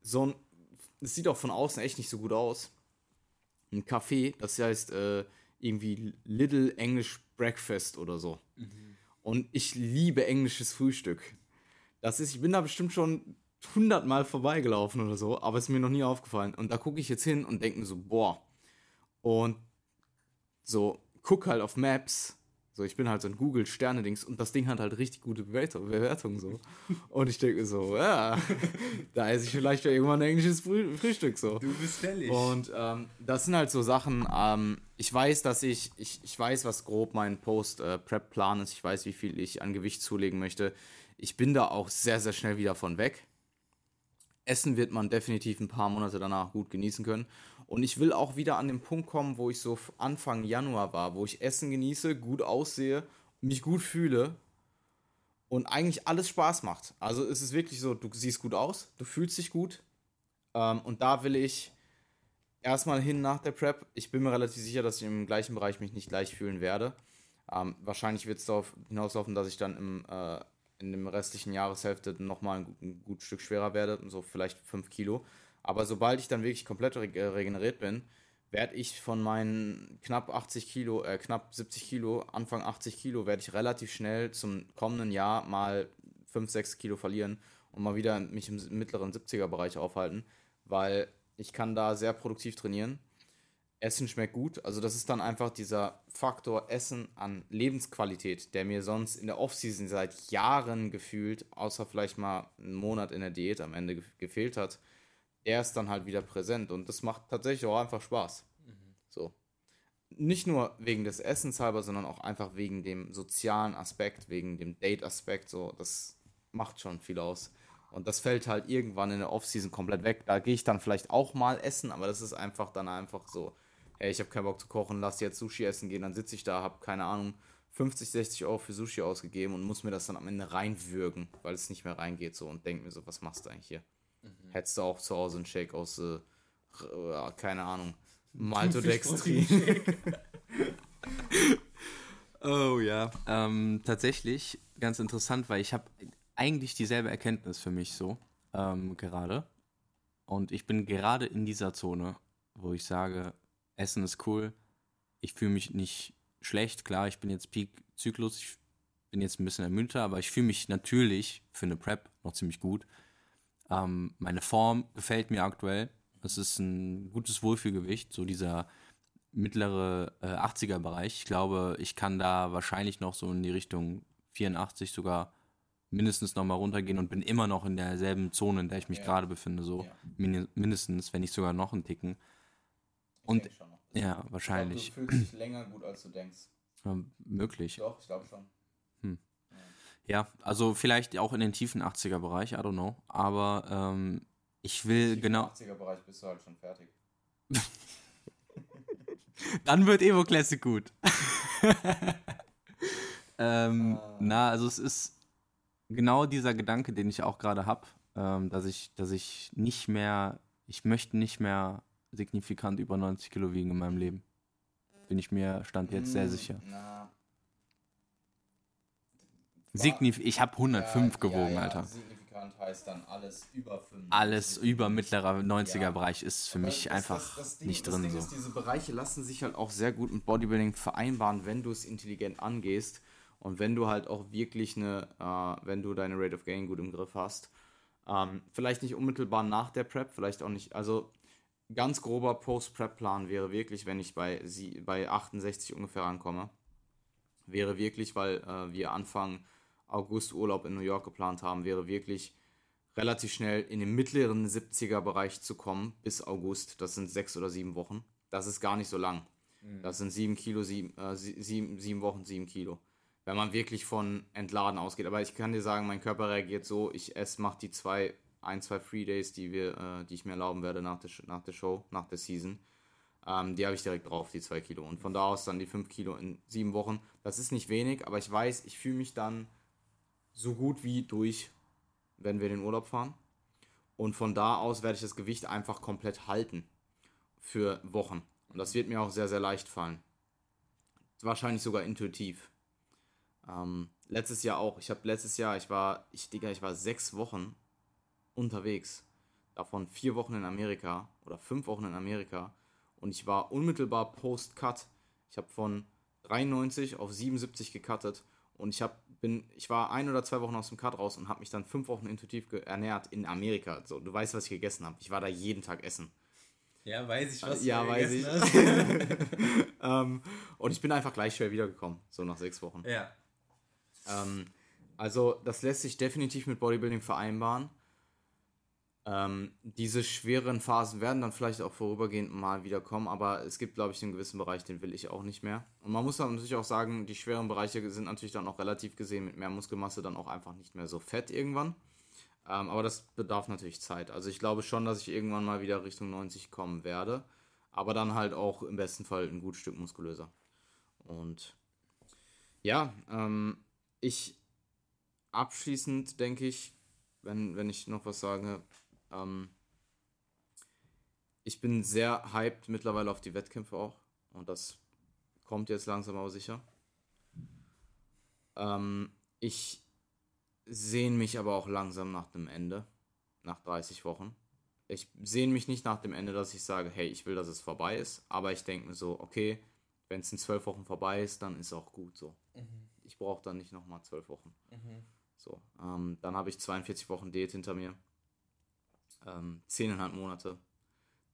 so ein, es sieht auch von außen echt nicht so gut aus. Ein Café, das heißt äh, irgendwie Little English Breakfast oder so. Mhm. Und ich liebe englisches Frühstück. Das ist, ich bin da bestimmt schon hundertmal vorbeigelaufen oder so, aber es ist mir noch nie aufgefallen. Und da gucke ich jetzt hin und denke mir so, boah. Und so, guck halt auf Maps so, ich bin halt so ein Google-Sterne-Dings und das Ding hat halt richtig gute Bewertungen. Bewertung, so. Und ich denke so, ja, <laughs> da esse ich vielleicht irgendwann ein englisches Früh Frühstück so. Du bist fällig. Und ähm, das sind halt so Sachen, ähm, ich weiß, dass ich, ich, ich weiß, was grob mein Post-Prep-Plan äh, ist. Ich weiß, wie viel ich an Gewicht zulegen möchte. Ich bin da auch sehr, sehr schnell wieder von weg. Essen wird man definitiv ein paar Monate danach gut genießen können. Und ich will auch wieder an den Punkt kommen, wo ich so Anfang Januar war, wo ich Essen genieße, gut aussehe, mich gut fühle und eigentlich alles Spaß macht. Also es ist wirklich so, du siehst gut aus, du fühlst dich gut. Ähm, und da will ich erstmal hin nach der Prep. Ich bin mir relativ sicher, dass ich im gleichen Bereich mich nicht gleich fühlen werde. Ähm, wahrscheinlich wird es darauf hinauslaufen, dass ich dann im, äh, in dem restlichen Jahreshälfte nochmal ein, ein gut Stück schwerer werde, so vielleicht 5 Kilo. Aber sobald ich dann wirklich komplett re äh, regeneriert bin, werde ich von meinen knapp 80 Kilo, äh, knapp 70 Kilo, Anfang 80 Kilo, werde ich relativ schnell zum kommenden Jahr mal 5, 6 Kilo verlieren und mal wieder mich im mittleren 70er Bereich aufhalten, weil ich kann da sehr produktiv trainieren. Essen schmeckt gut, also das ist dann einfach dieser Faktor Essen an Lebensqualität, der mir sonst in der Offseason seit Jahren gefühlt, außer vielleicht mal einen Monat in der Diät am Ende gefehlt hat er ist dann halt wieder präsent und das macht tatsächlich auch einfach Spaß. Mhm. So. Nicht nur wegen des Essens halber, sondern auch einfach wegen dem sozialen Aspekt, wegen dem Date-Aspekt. So, das macht schon viel aus. Und das fällt halt irgendwann in der Offseason komplett weg. Da gehe ich dann vielleicht auch mal essen, aber das ist einfach dann einfach so, hey, ich habe keinen Bock zu kochen, lass jetzt Sushi essen gehen, dann sitze ich da, habe keine Ahnung, 50, 60 Euro für Sushi ausgegeben und muss mir das dann am Ende reinwürgen, weil es nicht mehr reingeht so und denke mir so, was machst du eigentlich hier? Hättest du auch zu Hause einen Shake aus, äh, keine Ahnung, Maltodextrin. <laughs> oh ja. Ähm, tatsächlich ganz interessant, weil ich habe eigentlich dieselbe Erkenntnis für mich so ähm, gerade. Und ich bin gerade in dieser Zone, wo ich sage, Essen ist cool. Ich fühle mich nicht schlecht. Klar, ich bin jetzt Peak-Zyklus. Ich bin jetzt ein bisschen ermüdter, aber ich fühle mich natürlich für eine Prep noch ziemlich gut. Ähm, meine Form gefällt mir aktuell. Es ist ein gutes Wohlfühlgewicht, so dieser mittlere äh, 80er-Bereich. Ich glaube, ich kann da wahrscheinlich noch so in die Richtung 84 sogar mindestens nochmal runtergehen und bin immer noch in derselben Zone, in der ich mich ja. gerade befinde, so ja. mindestens, wenn nicht sogar noch einen Ticken. Und ja, wahrscheinlich. Ich glaub, du fühlst dich länger gut, als du denkst. Ja, möglich. Doch, ich glaube schon. Ja, also vielleicht auch in den tiefen 80er-Bereich, I don't know. Aber ähm, ich will genau. Im 80er-Bereich bist du halt schon fertig. <laughs> Dann wird Evo Classic gut. <laughs> ähm, ah. Na, also es ist genau dieser Gedanke, den ich auch gerade habe, ähm, dass ich, dass ich nicht mehr, ich möchte nicht mehr signifikant über 90 Kilo wiegen in meinem Leben. Bin ich mir stand jetzt sehr hm, sicher. Na, Signif ich habe 105 ja, gewogen, ja, ja. Alter. Signifikant heißt dann alles über 5. Alles über mittlerer 90er Bereich ist für mich das, einfach das, das Ding, nicht drin. so. Ist, diese Bereiche lassen sich halt auch sehr gut mit Bodybuilding vereinbaren, wenn du es intelligent angehst und wenn du halt auch wirklich eine, äh, wenn du deine Rate of Gain gut im Griff hast. Ähm, vielleicht nicht unmittelbar nach der Prep, vielleicht auch nicht, also ganz grober Post-Prep-Plan wäre wirklich, wenn ich bei, sie, bei 68 ungefähr ankomme, wäre wirklich, weil äh, wir anfangen, August Urlaub in New York geplant haben, wäre wirklich relativ schnell in den mittleren 70er Bereich zu kommen bis August. Das sind sechs oder sieben Wochen. Das ist gar nicht so lang. Mhm. Das sind sieben Kilo, sieben, äh, sieben, sieben Wochen, sieben Kilo. Wenn man wirklich von entladen ausgeht. Aber ich kann dir sagen, mein Körper reagiert so, ich esse, mache die zwei, ein, zwei Free Days, die, wir, äh, die ich mir erlauben werde nach der, nach der Show, nach der Season. Ähm, die habe ich direkt drauf, die zwei Kilo. Und von da aus dann die fünf Kilo in sieben Wochen. Das ist nicht wenig, aber ich weiß, ich fühle mich dann so gut wie durch, wenn wir in den Urlaub fahren. Und von da aus werde ich das Gewicht einfach komplett halten für Wochen. Und das wird mir auch sehr, sehr leicht fallen. Wahrscheinlich sogar intuitiv. Ähm, letztes Jahr auch. Ich habe letztes Jahr, ich war, ich Digga, ich war sechs Wochen unterwegs. Davon vier Wochen in Amerika oder fünf Wochen in Amerika. Und ich war unmittelbar post-Cut. Ich habe von 93 auf 77 gecuttet und ich hab, bin, ich war ein oder zwei Wochen aus dem Cut raus und habe mich dann fünf Wochen intuitiv ernährt in Amerika. So, du weißt, was ich gegessen habe. Ich war da jeden Tag essen. Ja, weiß ich, was ja, du weiß ich. <laughs> ähm, und ich bin einfach gleich schwer wiedergekommen, so nach sechs Wochen. Ja. Ähm, also, das lässt sich definitiv mit Bodybuilding vereinbaren. Ähm, diese schweren Phasen werden dann vielleicht auch vorübergehend mal wieder kommen, aber es gibt, glaube ich, einen gewissen Bereich, den will ich auch nicht mehr. Und man muss dann natürlich auch sagen, die schweren Bereiche sind natürlich dann auch relativ gesehen mit mehr Muskelmasse dann auch einfach nicht mehr so fett irgendwann. Ähm, aber das bedarf natürlich Zeit. Also ich glaube schon, dass ich irgendwann mal wieder Richtung 90 kommen werde, aber dann halt auch im besten Fall ein gutes Stück muskulöser. Und ja, ähm, ich abschließend denke ich, wenn, wenn ich noch was sage, ähm, ich bin sehr hyped mittlerweile auf die Wettkämpfe auch. Und das kommt jetzt langsam aber sicher. Ähm, ich sehne mich aber auch langsam nach dem Ende. Nach 30 Wochen. Ich sehne mich nicht nach dem Ende, dass ich sage, hey, ich will, dass es vorbei ist. Aber ich denke mir so, okay, wenn es in 12 Wochen vorbei ist, dann ist auch gut so. Mhm. Ich brauche dann nicht nochmal 12 Wochen. Mhm. So, ähm, dann habe ich 42 Wochen Diät hinter mir ähm, 10,5 Monate.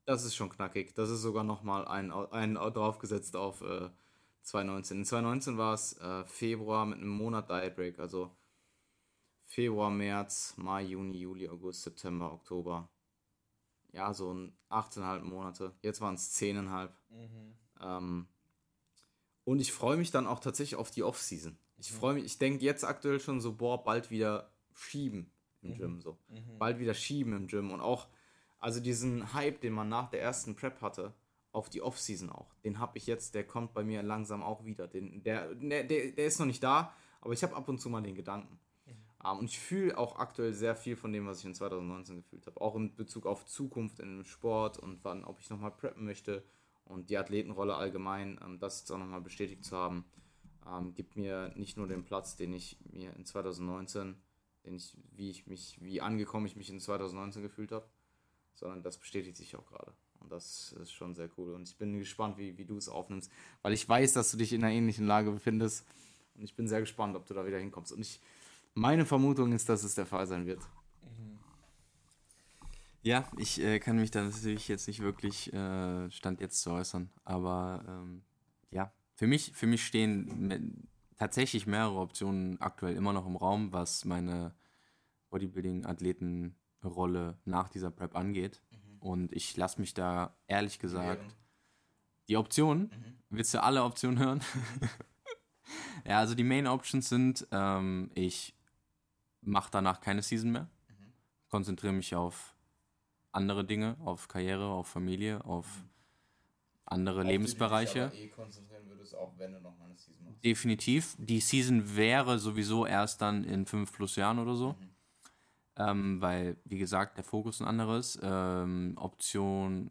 Das ist schon knackig. Das ist sogar nochmal ein, ein draufgesetzt auf äh, 2019. In 2019 war es äh, Februar mit einem Monat Diet Break, also Februar, März, Mai, Juni, Juli, August, September, Oktober. Ja, so 18,5 Monate. Jetzt waren es 10,5. Mhm. Ähm, und ich freue mich dann auch tatsächlich auf die Off-Season. Ich mhm. freue mich, ich denke jetzt aktuell schon so, boah, bald wieder schieben im mhm. Gym. So. Mhm. Bald wieder schieben im Gym. Und auch, also diesen Hype, den man nach der ersten Prep hatte, auf die Offseason auch, den habe ich jetzt, der kommt bei mir langsam auch wieder. Den, der, der, der ist noch nicht da, aber ich habe ab und zu mal den Gedanken. Mhm. Um, ähm, und ich fühle auch aktuell sehr viel von dem, was ich in 2019 gefühlt habe. Auch in Bezug auf Zukunft in dem Sport und wann, ob ich nochmal preppen möchte und die Athletenrolle allgemein, um, ähm, das jetzt auch nochmal bestätigt zu haben, um, ähm, gibt mir nicht nur den Platz, den ich mir in 2019 den ich, wie ich mich, wie angekommen ich mich in 2019 gefühlt habe, sondern das bestätigt sich auch gerade. Und das ist schon sehr cool. Und ich bin gespannt, wie, wie du es aufnimmst, weil ich weiß, dass du dich in einer ähnlichen Lage befindest. Und ich bin sehr gespannt, ob du da wieder hinkommst. Und ich, meine Vermutung ist, dass es der Fall sein wird. Ja, ich äh, kann mich da natürlich jetzt nicht wirklich äh, Stand jetzt zu äußern. Aber ähm, ja, für mich, für mich stehen tatsächlich mehrere Optionen aktuell immer noch im Raum, was meine Bodybuilding-Athletenrolle nach dieser Prep angeht. Mhm. Und ich lasse mich da ehrlich gesagt. Die Optionen, mhm. willst du alle Optionen hören? <laughs> ja, also die Main Options sind, ähm, ich mache danach keine Season mehr, mhm. konzentriere mich auf andere Dinge, auf Karriere, auf Familie, auf mhm. andere auf Lebensbereiche. Die aber eh konzentrieren würdest, auch wenn du noch mal eine Season definitiv. Die Season wäre sowieso erst dann in fünf plus Jahren oder so. Mhm. Ähm, weil, wie gesagt, der Fokus ein anderes. Ähm, Option,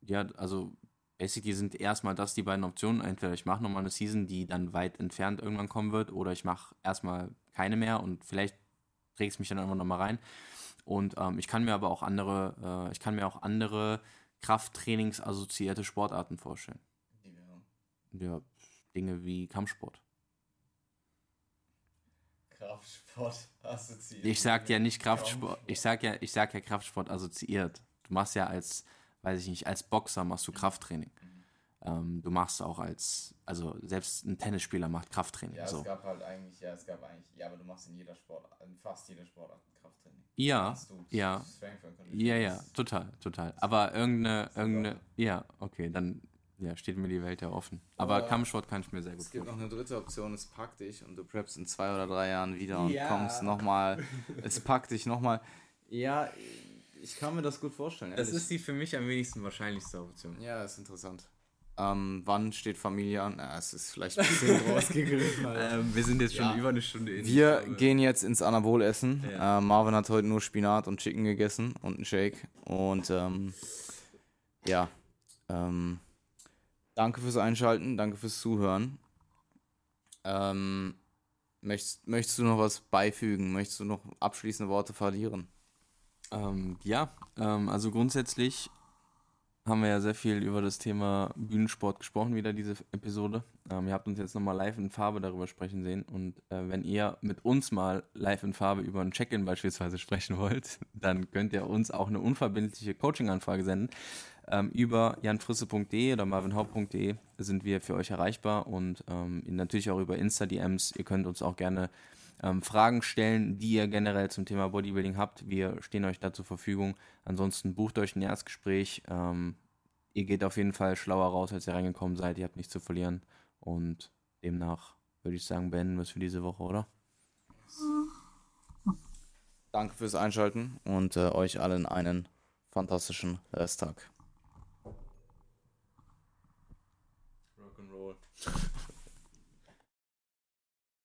ja, also basically sind erstmal das die beiden Optionen. Entweder ich mache nochmal eine Season, die dann weit entfernt irgendwann kommen wird, oder ich mache erstmal keine mehr und vielleicht trägt es mich dann irgendwann nochmal rein. Und ähm, ich kann mir aber auch andere, äh, ich kann mir auch andere Krafttrainings-assoziierte Sportarten vorstellen. Ja. ja, Dinge wie Kampfsport. Kraftsport assoziiert. Ich sag ja nicht Kraftsport, ich sag ja, ich sag ja Kraftsport assoziiert. Du machst ja als, weiß ich nicht, als Boxer machst du mhm. Krafttraining. Mhm. Ähm, du machst auch als, also selbst ein Tennisspieler macht Krafttraining. Ja, so. es gab halt eigentlich, ja, es gab eigentlich, ja, aber du machst in jeder Sport, in fast jeder Sportart Krafttraining. Ja, ja, ja, ja, total, total. Aber irgendeine, irgendeine, ja, okay, dann ja, steht mir die Welt ja offen. Aber, Aber Kampfsport kann ich mir sehr gut vorstellen. Es gibt noch eine dritte Option, es packt dich und du preppst in zwei oder drei Jahren wieder und ja. kommst nochmal, es packt dich nochmal. Ja, ich kann mir das gut vorstellen. Das ehrlich. ist die für mich am wenigsten wahrscheinlichste Option. Ja, ist interessant. Ähm, wann steht Familie an? Ja, es ist vielleicht ein bisschen <laughs> rausgegriffen. ähm, wir sind jetzt schon ja. über eine Stunde in. Wir gehen jetzt ins Anabolessen. Ja. Äh, Marvin hat heute nur Spinat und Chicken gegessen und einen Shake. Und ähm, ja, ähm, Danke fürs Einschalten, danke fürs Zuhören. Ähm, möchtest, möchtest du noch was beifügen? Möchtest du noch abschließende Worte verlieren? Ähm, ja, ähm, also grundsätzlich haben wir ja sehr viel über das Thema Bühnensport gesprochen, wieder diese Episode. Ähm, ihr habt uns jetzt nochmal live in Farbe darüber sprechen sehen. Und äh, wenn ihr mit uns mal live in Farbe über ein Check-in beispielsweise sprechen wollt, <laughs> dann könnt ihr uns auch eine unverbindliche Coaching-Anfrage senden. Ähm, über janfrisse.de oder marvinhaupt.de sind wir für euch erreichbar und ähm, natürlich auch über Insta-DMs. Ihr könnt uns auch gerne ähm, Fragen stellen, die ihr generell zum Thema Bodybuilding habt. Wir stehen euch da zur Verfügung. Ansonsten bucht euch ein Erstgespräch. Ähm, ihr geht auf jeden Fall schlauer raus, als ihr reingekommen seid. Ihr habt nichts zu verlieren. Und demnach würde ich sagen, beenden wir es für diese Woche, oder? Danke fürs Einschalten und äh, euch allen einen fantastischen Resttag. Rock'n'Roll.